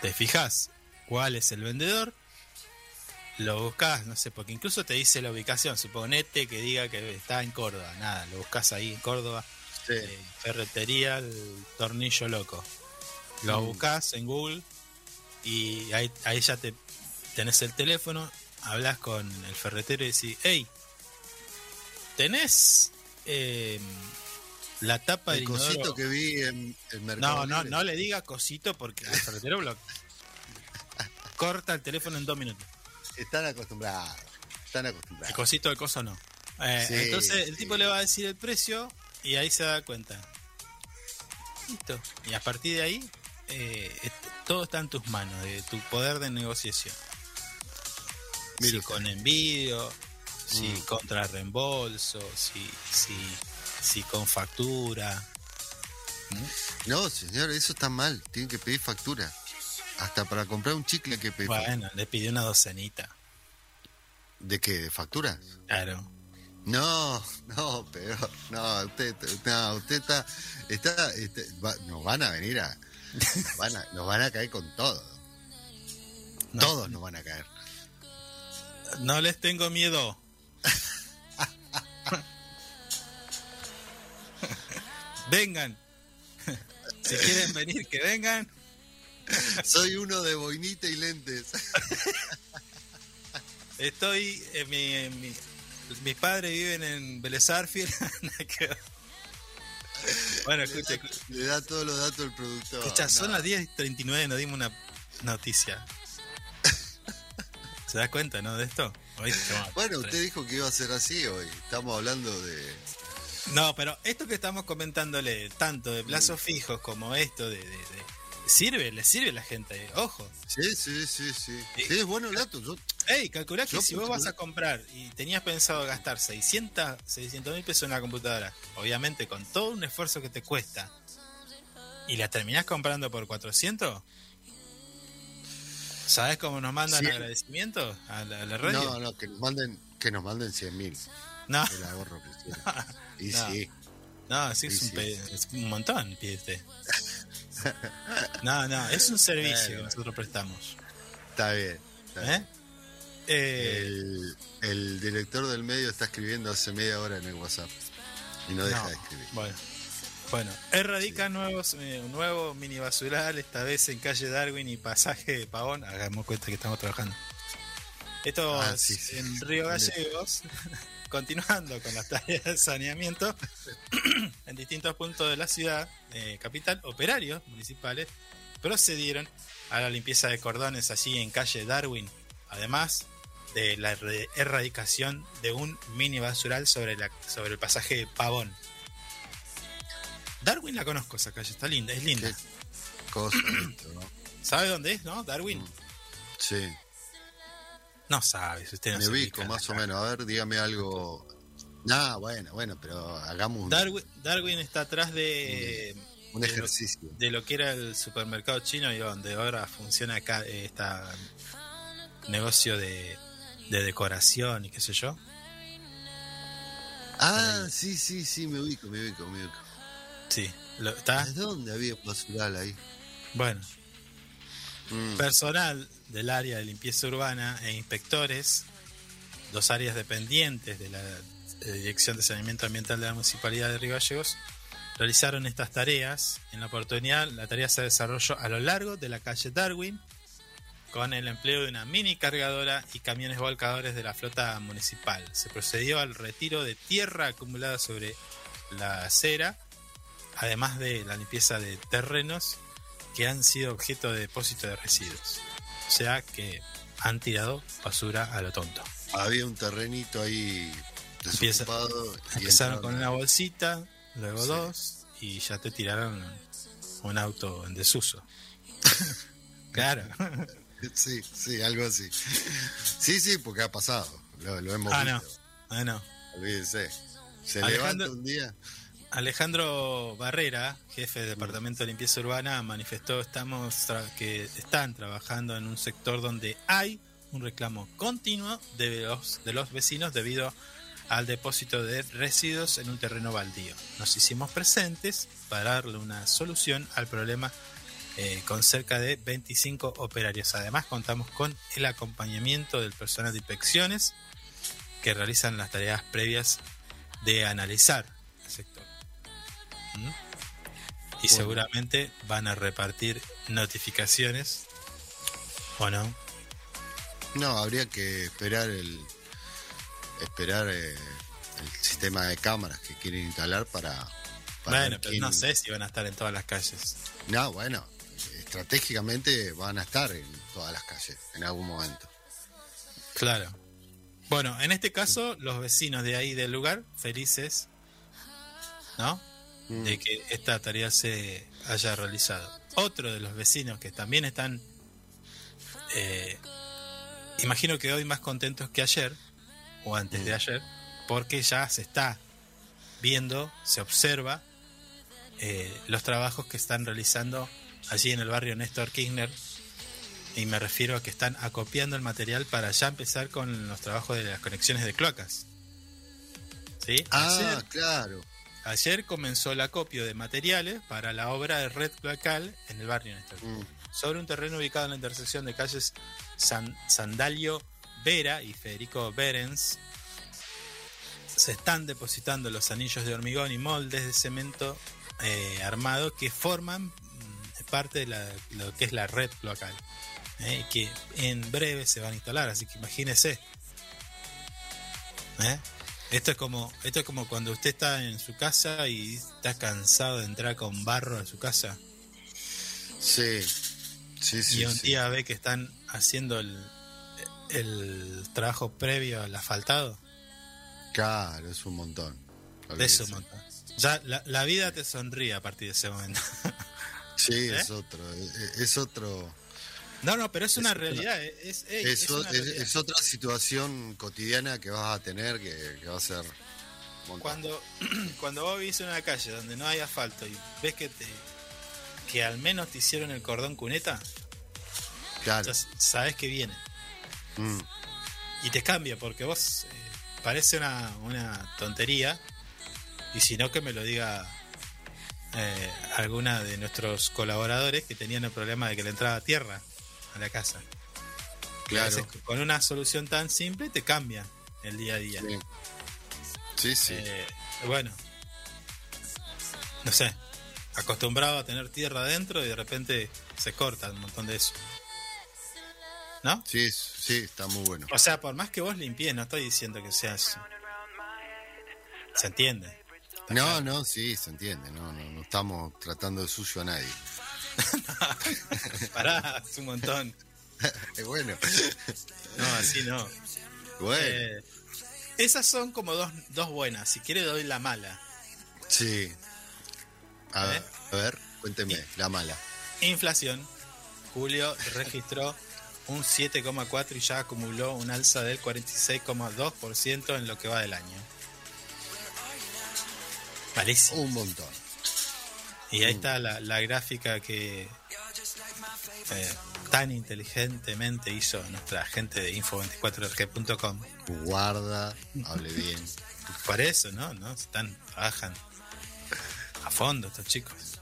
Te fijas cuál es el vendedor, lo buscas, no sé, porque incluso te dice la ubicación. Suponete que diga que está en Córdoba. Nada, lo buscas ahí en Córdoba. Sí. eh, ferretería el tornillo loco. Lo Mm. buscas en Google y ahí, ahí ya te tenés el teléfono, hablas con el ferretero y decís, hey, ¿tenés eh, la tapa del El inodoro?" cosito que vi en el mercado. No, no, Libre. no le diga cosito porque el ferretero corta el teléfono en dos minutos. Están acostumbrados. Están El acostumbrados. cosito del coso no. Eh, Sí, entonces el sí. tipo le va a decir el precio y ahí se da cuenta. Listo. Y a partir de ahí, eh, todo está en tus manos, de tu poder de negociación. Mire si con envío, si Mm. contra reembolso, si, si, si con factura. No, señor, eso está mal. Tienen que pedir factura. Hasta para comprar un chicle que factura. Bueno, le pidió una docenita. ¿De qué? ¿De factura? Claro. No, no, pero no, usted, no, usted está, está, este, va- nos van a venir a, nos van a, nos van a caer con todo. No. Todos nos van a caer. No les tengo miedo. vengan. si quieren venir, que vengan. Soy uno de boinita y lentes. Estoy, eh, mi, mi- mis padres viven en Vélez bueno, escucha, Le da todos los datos el productor. escucha, son No. las 10.39, nos dimos una noticia. ¿Se da cuenta, no, de esto? Hoy Bueno, usted dijo que iba a ser así hoy. Estamos hablando de. No, pero esto que estamos comentándole, tanto de plazos fijos como esto de, de- de- Sirve, le sirve a la gente, ojo. Sí, sí, sí, sí. Sí. Es bueno el dato. Yo, Ey, calculá que si vos vas a comprar y tenías pensado gastar 600 mil pesos en la computadora, obviamente con todo un esfuerzo que te cuesta, y la terminás comprando por 400, ¿sabes cómo nos mandan Sí. agradecimientos a la, a la radio? no, no, que nos manden, que nos manden 100 mil. no, El ahorro que. Y No. sí. no, sí, es, un, sí. es un montón, pide usted. No, no, es un servicio que nosotros prestamos. Está bien. está bien. ¿eh? Eh, El, el director del medio está escribiendo hace media hora en el WhatsApp. Y no deja No, de escribir. Bueno, bueno erradica nuevos, eh, un nuevo mini basural, esta vez en calle Darwin y pasaje de Pavón. Hagamos cuenta que estamos trabajando. Esto Ah, es sí, sí. en Río Gallegos, continuando con las tareas de saneamiento en distintos puntos de la ciudad eh, capital, operarios municipales procedieron a la limpieza de cordones allí en calle Darwin, además de la erradicación de un mini basural sobre, la, sobre el pasaje de Pavón. Darwin la conozco esa calle, está linda, es linda. Qué cosa esto, ¿no? ¿Sabe dónde es, no? Darwin. Sí. No sabe, si usted no Me ubico más o menos. A ver, dígame algo. No, bueno, bueno, pero hagamos un, Darwin, Darwin está atrás de, un de lo- ejercicio. de lo que era el supermercado chino y donde ahora funciona acá este negocio de, de decoración y qué sé yo. Ah, sí, sí, sí, me ubico, me ubico, me ubico. Sí, lo- está. ¿De dónde había basural ahí? Bueno, Mm, personal del área de limpieza urbana e inspectores, dos áreas dependientes de la eh, Dirección de Saneamiento Ambiental de la Municipalidad de Río realizaron estas tareas. En la oportunidad, la tarea se desarrolló a lo largo de la calle Darwin, con el empleo de una mini cargadora y camiones volcadores de la flota municipal. Se procedió al retiro de tierra acumulada sobre la acera, además de la limpieza de terrenos que han sido objeto de depósito de residuos. O sea que han tirado basura a lo tonto. había un terrenito ahí Empieza- desocupado. y Empezaron entraron con una bolsita, luego Sí. dos, y ya te tiraron un auto en desuso. claro. Sí, sí, algo así. Sí, sí, porque ha pasado. Lo, lo hemos Ah, no. visto. Ah, no. Olvídese. Se Alejandro- levanta un día. Alejandro Barrera, jefe del Departamento de Limpieza Urbana, manifestó estamos que están trabajando en un sector donde hay un reclamo continuo de los, de los vecinos debido al depósito de residuos en un terreno baldío. Nos hicimos presentes para darle una solución al problema eh, con cerca de 25 operarios. Además contamos con el acompañamiento del personal de inspecciones que realizan las tareas previas de analizar. ¿Mm? Y seguramente van a repartir notificaciones o no. No, habría que esperar el esperar eh, el sistema de cámaras que quieren instalar para, para Bueno, pero quién- no sé si van a estar en todas las calles. No, bueno, estratégicamente van a estar en todas las calles en algún momento. Claro. Bueno, en este caso, los vecinos de ahí del lugar, felices, ¿no? Mm. De que esta tarea se haya realizado. Otro de los vecinos que también están, eh, imagino que hoy más contentos que ayer, o antes de ayer, porque ya se está viendo, se observa eh, los trabajos que están realizando allí en el barrio Néstor Kirchner y me refiero a que están acopiando el material para ya empezar con los trabajos de las conexiones de cloacas. ¿Sí? Ah, Ayer, claro. Ayer comenzó el acopio de materiales para la obra de red cloacal en el barrio Néstor. Mm. Sobre un terreno ubicado en la intersección de calles San- Sandalio Vera y Federico Berens, se están depositando los anillos de hormigón y moldes de cemento eh, armado que forman mm, parte de la- lo que es la red cloacal. eh, que en breve se van a instalar, así que imagínese. ¿eh? Esto es como esto es como cuando usted está en su casa y está cansado de entrar con barro a su casa Sí, sí, sí. y un sí. día ve que están haciendo el, el trabajo previo al asfaltado. Claro, es un montón. Olvídese. un montón. Ya la, la vida te sonríe a partir de ese momento. Sí, ¿Eh? es otro. Es, es otro. No, no, pero es una Es una- realidad. eh, Es, Es, una realidad. es otra situación cotidiana que vas a tener que, que va a ser. Cuando, cuando vos vivís en una calle donde no hay asfalto y ves que te que al menos te hicieron el cordón cuneta, Claro. sabes que viene. Mm, Y te cambia, porque vos eh, parece una, una tontería. Y si no, que me lo diga eh, alguna de nuestros colaboradores que tenían el problema de que le entraba tierra a la casa. Claro. veces con una solución tan simple te cambia el día a día. Sí, sí. sí. Eh, bueno, no sé, acostumbrado a tener tierra adentro y de repente se corta un montón de eso. ¿No? Sí, sí, está muy bueno. O sea, por más que vos limpies, no estoy diciendo que seas. Se entiende. No, no, sí, se entiende. No, no, no estamos tratando de sucio a nadie. Pará, es un montón. Es bueno. No, así no. Bueno, Eh, esas son como dos, dos buenas. Si quiere, doy la mala. sí. A ¿Eh? ver, a ver, cuénteme, la mala. Inflación. Julio registró un 7,4 y ya acumuló un alza del 46,2% en lo que va del año. Malísimo. Un montón. Y ahí está la, la gráfica que eh, tan inteligentemente hizo nuestra gente de info24rg.com. Guarda, hable bien. Por eso, ¿no? ¿no? Están, trabajan a fondo estos chicos.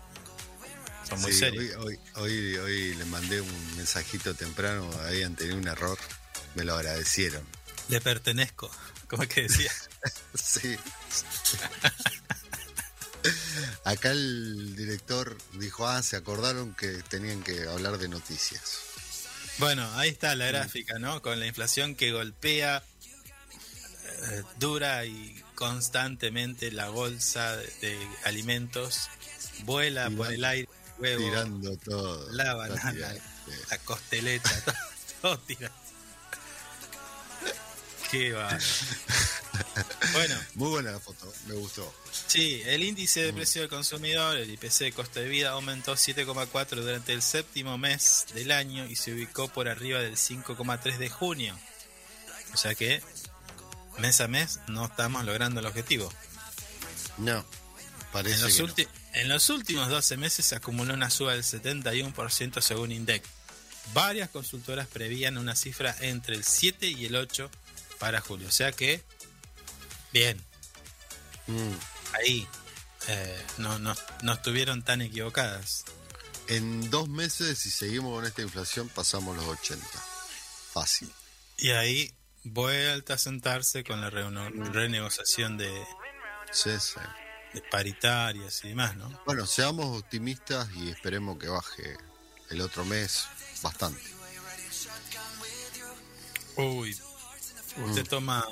Son muy Sí, serios. Hoy, hoy, hoy, hoy le mandé un mensajito temprano, habían tenido un error, me lo agradecieron. Le pertenezco, como es que decía. Sí. Acá el director dijo, ah, se acordaron que tenían que hablar de noticias. Bueno, ahí está la gráfica, ¿no? Con la inflación que golpea eh, dura y constantemente la bolsa de, alimentos, vuela por el aire, huevo, Tirando todo. la banana, tirando. la costeleta, todo, todo tira. Qué va. Bueno, Muy buena la foto, me gustó. Sí, el índice de precio del consumidor, el IPC de costo de vida, aumentó 7,4 durante el séptimo mes del año y se ubicó por arriba del 5,3 de junio. O sea que mes a mes no estamos logrando el objetivo. No, En parece los, que no. en los últimos 12 meses se acumuló una suba del 71% según INDEC. Varias consultoras prevían una cifra entre el 7 y el 8 para julio. O sea que, bien, Mm. ahí eh, no, no, no estuvieron tan equivocadas. En dos meses, si seguimos con esta inflación, pasamos los 80. Fácil. Y ahí vuelta a sentarse con la renegociación de, sí. de paritarias y demás, ¿no? Bueno, seamos optimistas y esperemos que baje el otro mes bastante. Uy, usted toma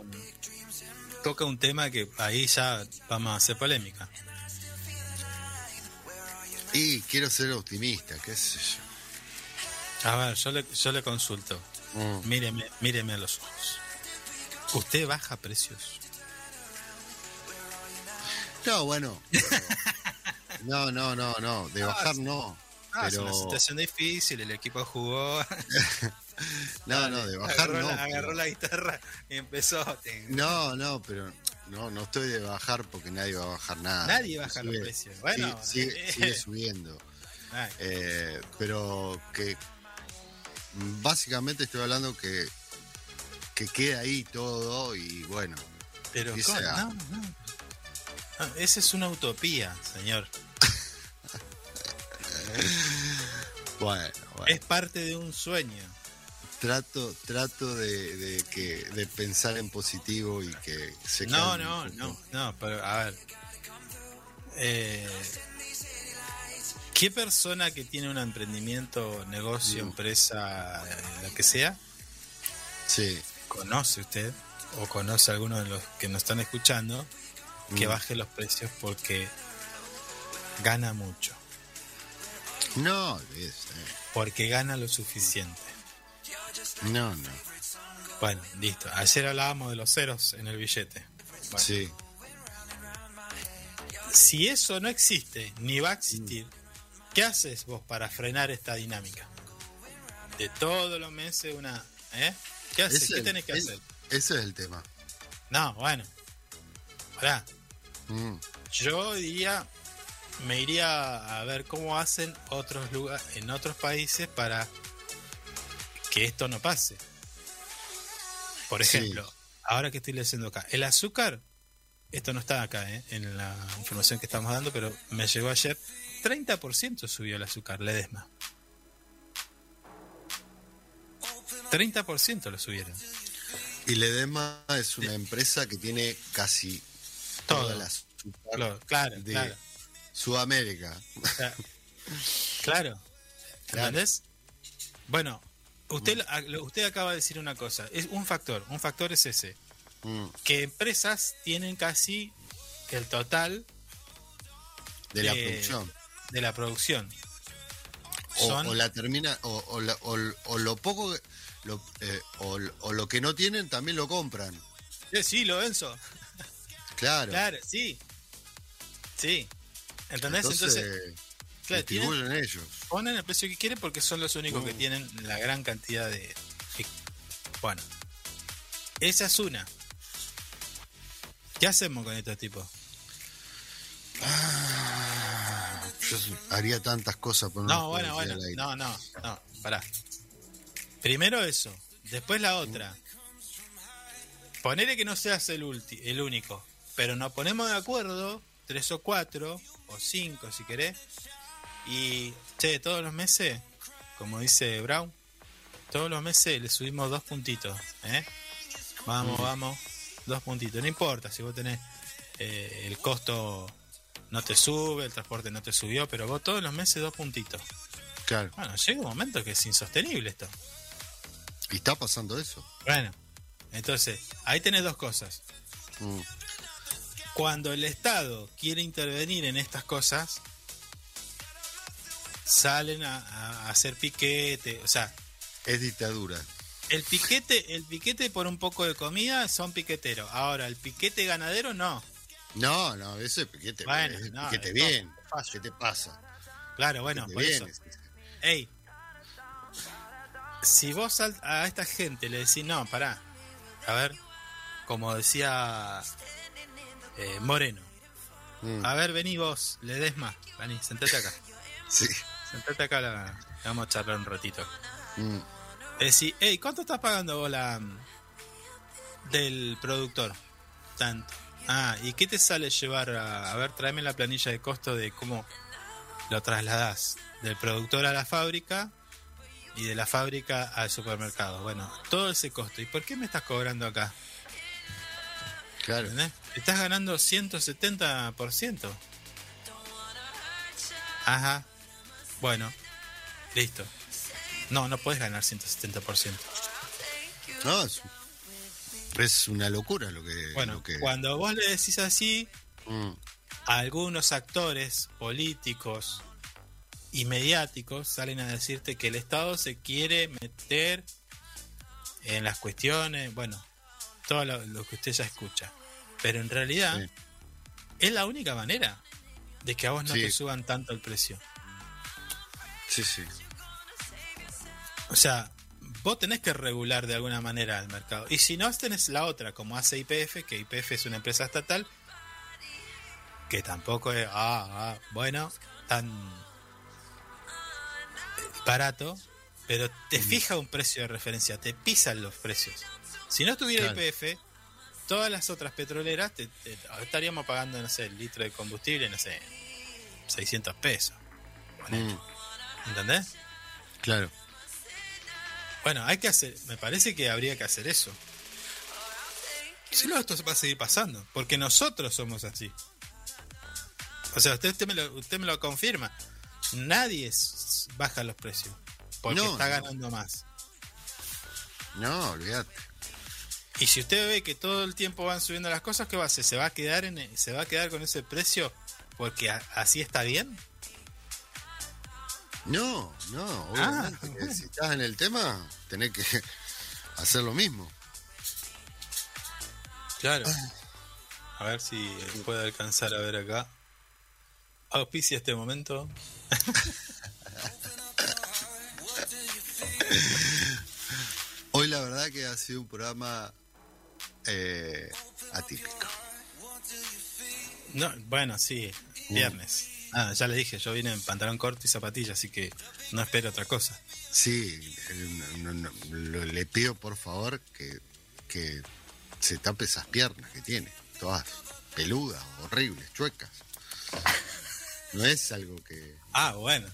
toca un tema que ahí ya vamos a hacer polémica. Y quiero ser optimista, qué sé yo. A ver, yo le, yo le consulto. Mm. Míreme, míreme a los ojos. ¿Usted baja precios? No, bueno. pero- No, no, no, no. De bajar no. Ah, es Pero. una situación difícil, el equipo jugó. No, no, de bajar agarró, no. la, agarró pero- la guitarra y empezó. No, no, pero no, no estoy de bajar porque nadie va a bajar nada. Nadie baja los Sigue- precios. Bueno, sigue, sigue- eh, sigue subiendo. Ay, Eh, pero que básicamente estoy hablando que que queda ahí todo y bueno, pero a- no, no. No, esa es una utopía, señor. bueno, bueno. Es parte de un sueño. Trato trato de, de que de pensar en positivo y que se No, no, no, no, pero a ver. Eh, ¿Qué persona que tiene un emprendimiento, negocio, Mm. empresa, eh, lo que sea, Sí, conoce usted o conoce a alguno de los que nos están escuchando que Mm. baje los precios porque gana mucho, no, es, porque gana lo suficiente? No, no, Bueno, listo. Ayer hablábamos de los ceros en el billete. Bueno, sí, Si eso no existe, ni va a existir, ¿qué haces vos para frenar esta dinámica? De todos los meses una... ¿Eh? ¿Qué haces? ¿Qué tenés que es- hacer? ese es el tema. No, bueno. Pará. Mm, Yo diría, me iría a ver cómo hacen otros lugares, en otros países para que esto no pase. Por Sí. ejemplo, ahora que estoy leyendo acá, el azúcar, esto no está acá ¿eh? en la información que estamos dando, pero me llegó ayer, 30% subió el azúcar, Ledesma. 30% lo subieron. Y Ledesma es una empresa que tiene casi Todo. toda la azúcar Claro, claro, de claro. Sudamérica. Claro. Claro. Claro. ¿Entendés? Bueno, usted, lo- usted acaba de decir una cosa. Es un factor. Un factor es ese. Mm, Que empresas tienen casi el total de la producción. de la producción. O, Son- o la termina, o, o la- o- lo poco, lo, eh, o, lo que no tienen también lo compran. Eh, sí, lo venzo. Claro. Claro, sí. Sí. ¿Entendés? Entonces, Entonces, claro, tienen- distribuyen ellos. ponen el precio que quieren porque son los únicos que Mm. tienen la gran cantidad de... Bueno, esa es una. ¿Qué hacemos con estos tipos? Yo haría tantas cosas, pero no, No, bueno, bueno. No, no, no, pará. Primero eso. Después la otra. Ponele que no seas el, ulti, el único. Pero nos ponemos de acuerdo, tres o cuatro, o cinco si querés. Y, che, todos los meses, como dice Brown, todos los meses le subimos dos puntitos. ¿eh? Vamos, vamos, dos puntitos. No importa si vos tenés eh, el costo no te sube, el transporte no te subió, pero vos todos los meses dos puntitos. Claro. Bueno, llega un momento que es insostenible esto. Y está pasando eso. Bueno, entonces, ahí tenés dos cosas. Mm, Cuando el Estado quiere intervenir en estas cosas, salen a, a hacer piquete. O sea, Es dictadura. el piquete, el piquete por un poco de comida son piqueteros. Ahora, el piquete ganadero no. No, no, ese es piquete, Bueno, es no, piquete bien. ¿Qué te pasa? Claro, bueno, por bien, eso. es- Ey, si vos a esta gente le decís, no, pará, a ver, como decía eh, Moreno, Mm, a ver, vení vos, le des más, vení, sentate acá, sí. Sentate acá, la, vamos a charlar un ratito. Mm, decís, hey, ¿cuánto estás pagando vos la, del productor? Tanto. Ah, ¿y qué te sale llevar a, a ver, tráeme la planilla de costo de cómo lo trasladás del productor a la fábrica y de la fábrica al supermercado? Bueno, todo ese costo. ¿Y por qué me estás cobrando acá? claro. ¿Entendés? Estás ganando 170%. Ajá. Bueno, listo. No, no puedes ganar 170%. No, es, es una locura lo que. Bueno, lo que- cuando vos le decís así, Mm, a algunos actores políticos y mediáticos salen a decirte que el Estado se quiere meter en las cuestiones, bueno, todo lo, lo que usted ya escucha. Pero en realidad Sí. es la única manera de que a vos no Sí. te suban tanto el precio. Sí, sí. O sea, vos tenés que regular de alguna manera el mercado. Y si no, tenés la otra, como hace IPF, que IPF es una empresa estatal, que tampoco es, ah, ah, bueno, tan barato, pero te fija un precio de referencia, te pisan los precios. Si no estuviera Claro. IPF, todas las otras petroleras te- te- estaríamos pagando, no sé, el litro de combustible, no sé, 600 pesos. Mm, ¿Entendés? claro. Bueno, hay que hacer, me parece que habría que hacer eso. Si no, esto va a seguir pasando, porque nosotros somos así. O sea, usted, usted, me, lo, usted me lo confirma. Nadie baja los precios, porque No, está no. ganando más. No, olvídate. Y si usted ve que todo el tiempo van subiendo las cosas, ¿qué va a hacer? ¿Se va a quedar, en, se va a quedar con ese precio porque a- así está bien? No, no, Ah, obviamente. que si estás en el tema, tenés que hacer lo mismo. Claro. A ver si puede alcanzar a ver acá. Auspicia este momento. Hoy la verdad que ha sido un programa eh, atípico. No, bueno, sí, viernes. Ah, ya le dije, yo vine en pantalón corto y zapatilla, así que no espero otra cosa. Sí, eh, no- no- lo- le pido por favor que, que se tape esas piernas que tiene, todas peludas, horribles, chuecas. No es algo que... Ah, bueno.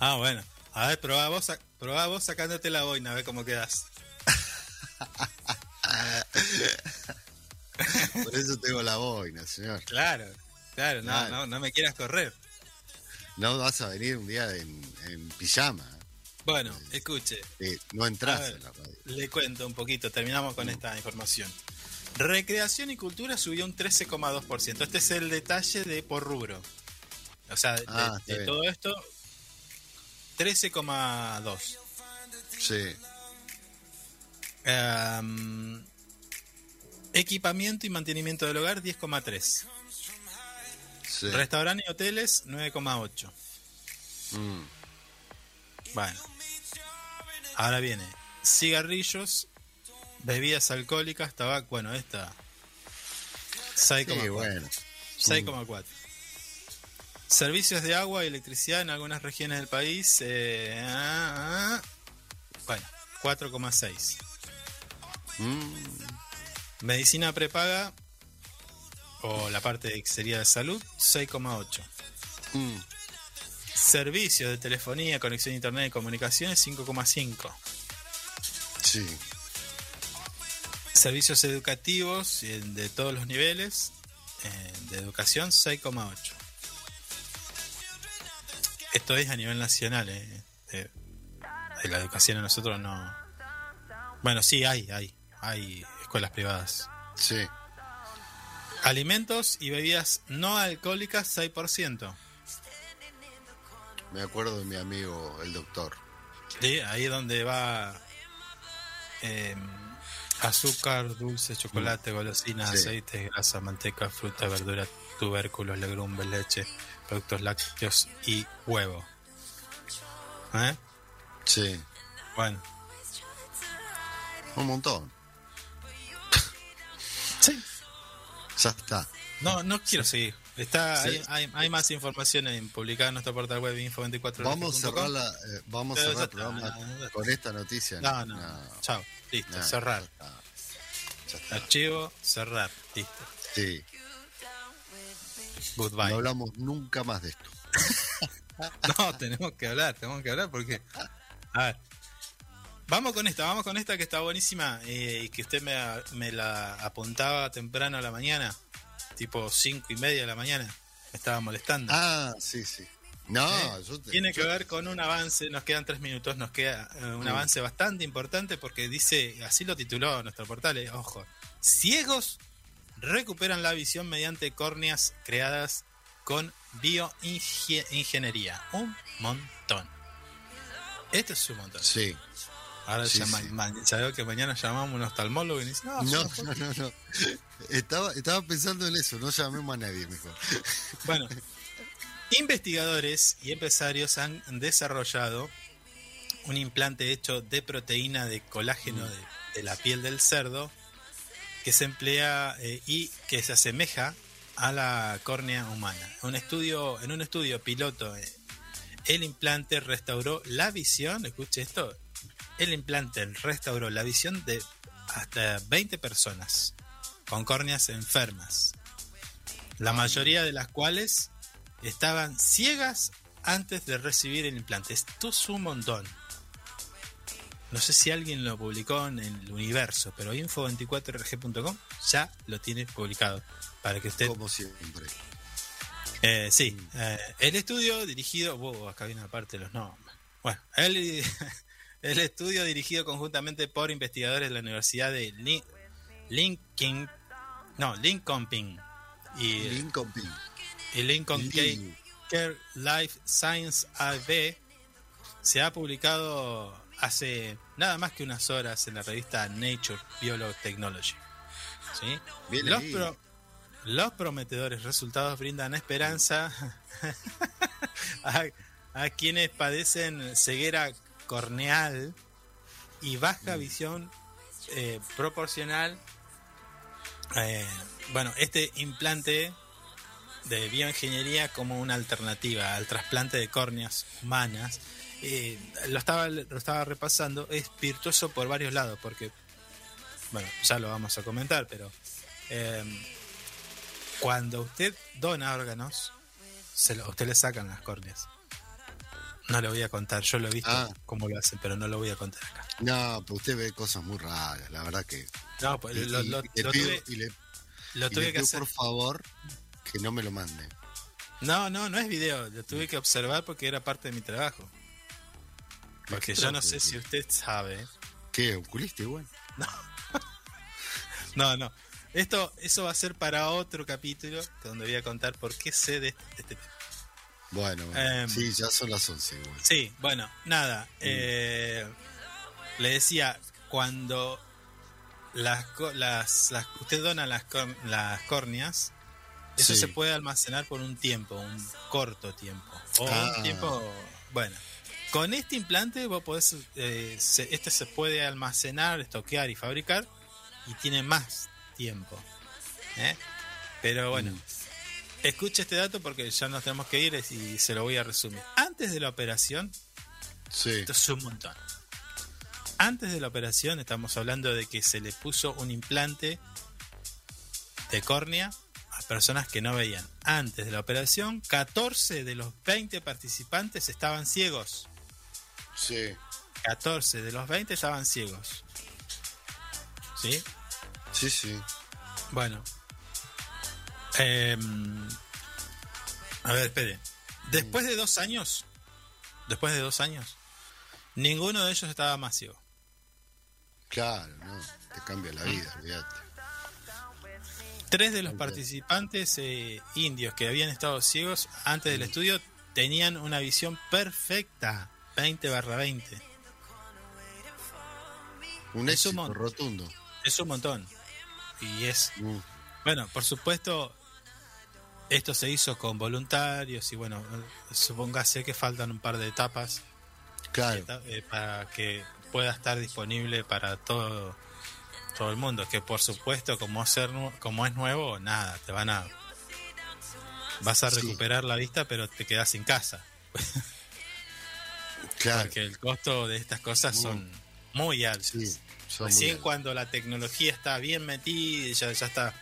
Ah, bueno. A ver, probá vos, probá vos sacándote la boina, a ver cómo quedas. Por eso tengo la boina, señor. Claro, claro, no, Claro. no, no me quieras correr. No vas a venir un día en, en pijama. Bueno, escuche, eh, no entras ver. en la radio. le cuento un poquito, terminamos con esta información. Recreación y cultura subió un 13,2%. Este es el detalle de por rubro. O sea, de, Ah, de todo esto, 13,2%. Sí, equipamiento y mantenimiento del hogar 10,3. Sí. Restaurantes y hoteles 9,8. Mm, Bueno. Ahora viene cigarrillos, bebidas alcohólicas, tabaco, bueno, esta 6,4. sí, bueno. 6,4. Servicios de agua y electricidad en algunas regiones del país. eh, ah, ah, bueno, 4,6. Mm, Medicina prepaga o la parte que sería de salud, 6,8. mm, Servicios de telefonía, conexión a internet y comunicaciones, 5,5. sí. Servicios educativos eh, de todos los niveles eh, de educación, 6,8. Esto es a nivel nacional. eh, de la educación a nosotros no. Bueno, sí, hay, hay. Hay escuelas privadas. Sí. Alimentos y bebidas no alcohólicas, 6%. Me acuerdo de mi amigo, el doctor. Sí, ahí es donde va eh, azúcar, dulce, chocolate, golosinas, Sí. aceites, grasa, manteca, fruta, verdura, tubérculos, legumbres, leche, productos lácteos y huevo. ¿Eh? Sí, Bueno, un montón. Ya está. No, no quiero seguir. Está, Sí. hay, hay, hay más información en, publicada en nuestro portal web info24. Vamos a cerrar, la, eh, vamos a Pero cerrar el programa no, no, con esta noticia. No, no, Chao. Listo, no, cerrar. Ya está. Archivo, cerrar. Listo. Sí, Goodbye. no hablamos nunca más de esto. No, tenemos que hablar, tenemos que hablar porque. A ver. Vamos con esta, vamos con esta que está buenísima eh, y que usted me, me la apuntaba temprano a la mañana, tipo cinco y media de la mañana. Me estaba molestando. Ah, sí, sí. No, Eh, yo te- Tiene que ver con un avance, nos quedan tres minutos, nos queda eh, un Mm. avance bastante importante porque dice, así lo tituló nuestro portal, eh, ojo, ciegos recuperan la visión mediante córneas creadas con bioingeniería. Un montón. Esto es un montón. Sí. Ahora Sí, ya, sí. ma- ya veo que mañana llamamos a un oftalmólogo y dice, no, No, no, no, no. Estaba, estaba pensando en eso, no llamemos a nadie mejor. Bueno, investigadores y empresarios han desarrollado un implante hecho de proteína de colágeno de, de la piel del cerdo que se emplea eh, y que se asemeja a la córnea humana. Un estudio, en un estudio piloto, eh, el implante restauró la visión, escuche esto, el implante restauró la visión de hasta 20 personas con córneas enfermas la mayoría de las cuales estaban ciegas antes de recibir el implante. Esto es un montón. No sé si alguien lo publicó en el universo, pero info24rg.com ya lo tiene publicado para que usted... Como siempre. Eh, sí, eh, el estudio dirigido... Wow, acá viene aparte los nombres. Bueno, el, el estudio dirigido conjuntamente por investigadores de la Universidad de Lin- Lincoln... No, Lincoln y Lincoln y Lincoln. Lin- Care Life Science AB se ha publicado hace nada más que unas horas en la revista Nature Biotechnology. ¿Sí? Pro- los prometedores resultados brindan esperanza a, a quienes padecen ceguera corneal y baja visión eh, proporcional. eh, bueno, este implante de bioingeniería como una alternativa al trasplante de córneas humanas. eh, lo, estaba, lo estaba repasando, es virtuoso por varios lados, porque, bueno, ya lo vamos a comentar, pero cuando usted dona órganos, se lo- a usted le sacan las córneas. No lo voy a contar, yo lo he visto Ah. cómo lo hacen, pero no lo voy a contar acá. No, pues usted ve cosas muy raras, la verdad que. No, pues y- lo, y- lo- y le lo pido- tuve, y le- lo y tuve le que pido, hacer. por favor que no me lo mande. No, no, no es video, lo tuve que observar porque era parte de mi trabajo. Porque ¿Qué yo no sé si usted sabe. ¿Qué? ¿Oculista igual? No, no. Esto, eso va a ser para otro capítulo donde voy a contar por qué sé de este, de este tema. Bueno, bueno. Em. sí, ya son las 11 igual. Sí, bueno, nada. eh, le decía, cuando las, las, las- usted dona las, las córneas, eso Sí. se puede almacenar por un tiempo, un corto tiempo. O Ah. un tiempo, bueno. Con este implante vos podés, eh, se- este se puede almacenar, estoquear y fabricar y tiene más tiempo. ¿eh? Pero bueno, Mm. Escuche este dato porque ya nos tenemos que ir y se lo voy a resumir. Antes de la operación, Sí. esto es un montón. Antes de la operación estamos hablando de que se le puso un implante de córnea a personas que no veían. Antes de la operación, 14 de los 20 participantes estaban ciegos. Sí. 14 de los 20 estaban ciegos. ¿Sí? Sí, sí. Bueno. Em, a ver, espere. Después de dos años, después de dos años, ninguno de ellos estaba más ciego. Claro, no. Te cambia la vida, olvídate. Tres de los participantes eh, indios que habían estado ciegos antes del estudio tenían una visión perfecta, 20 barra 20. Un Es un éxito montón. rotundo. Es un montón. Y es, Mm. bueno, por supuesto, Esto se hizo con voluntarios y bueno, supóngase que faltan un par de etapas Claro. eh, para que pueda estar disponible para todo todo el mundo. Que por supuesto, como, ser, como es nuevo, nada, te van a. Vas a Sí. recuperar la vista, pero te quedas sin casa. Claro. Porque el costo de estas cosas son muy altos. Sí, son muy Recién altos. cuando la tecnología está bien metida, ya, ya está.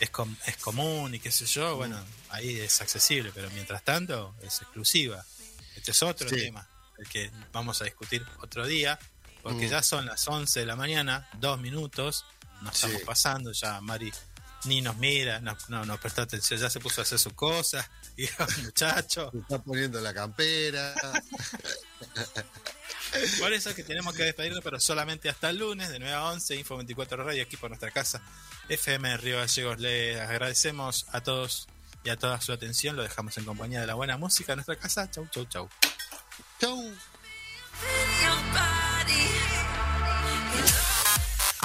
Es, com- es común y qué sé yo, bueno, Mm. ahí es accesible, pero mientras tanto es exclusiva. Este es otro Sí. tema, el que vamos a discutir otro día, porque Mm. ya son las 11 de la mañana, dos minutos, nos Sí. estamos pasando, ya Mari ni nos mira, no, no nos prestó atención, ya se puso a hacer sus cosas, y muchacho, Se está poniendo la campera. Por eso es que tenemos que despedirnos, pero solamente hasta el lunes, de 9 a 11, Info 24 Radio, aquí por nuestra casa, FM Río Gallegos. Les agradecemos a todos y a toda su atención. Lo dejamos en compañía de la buena música de nuestra casa. Chau, chau, chau. Chau.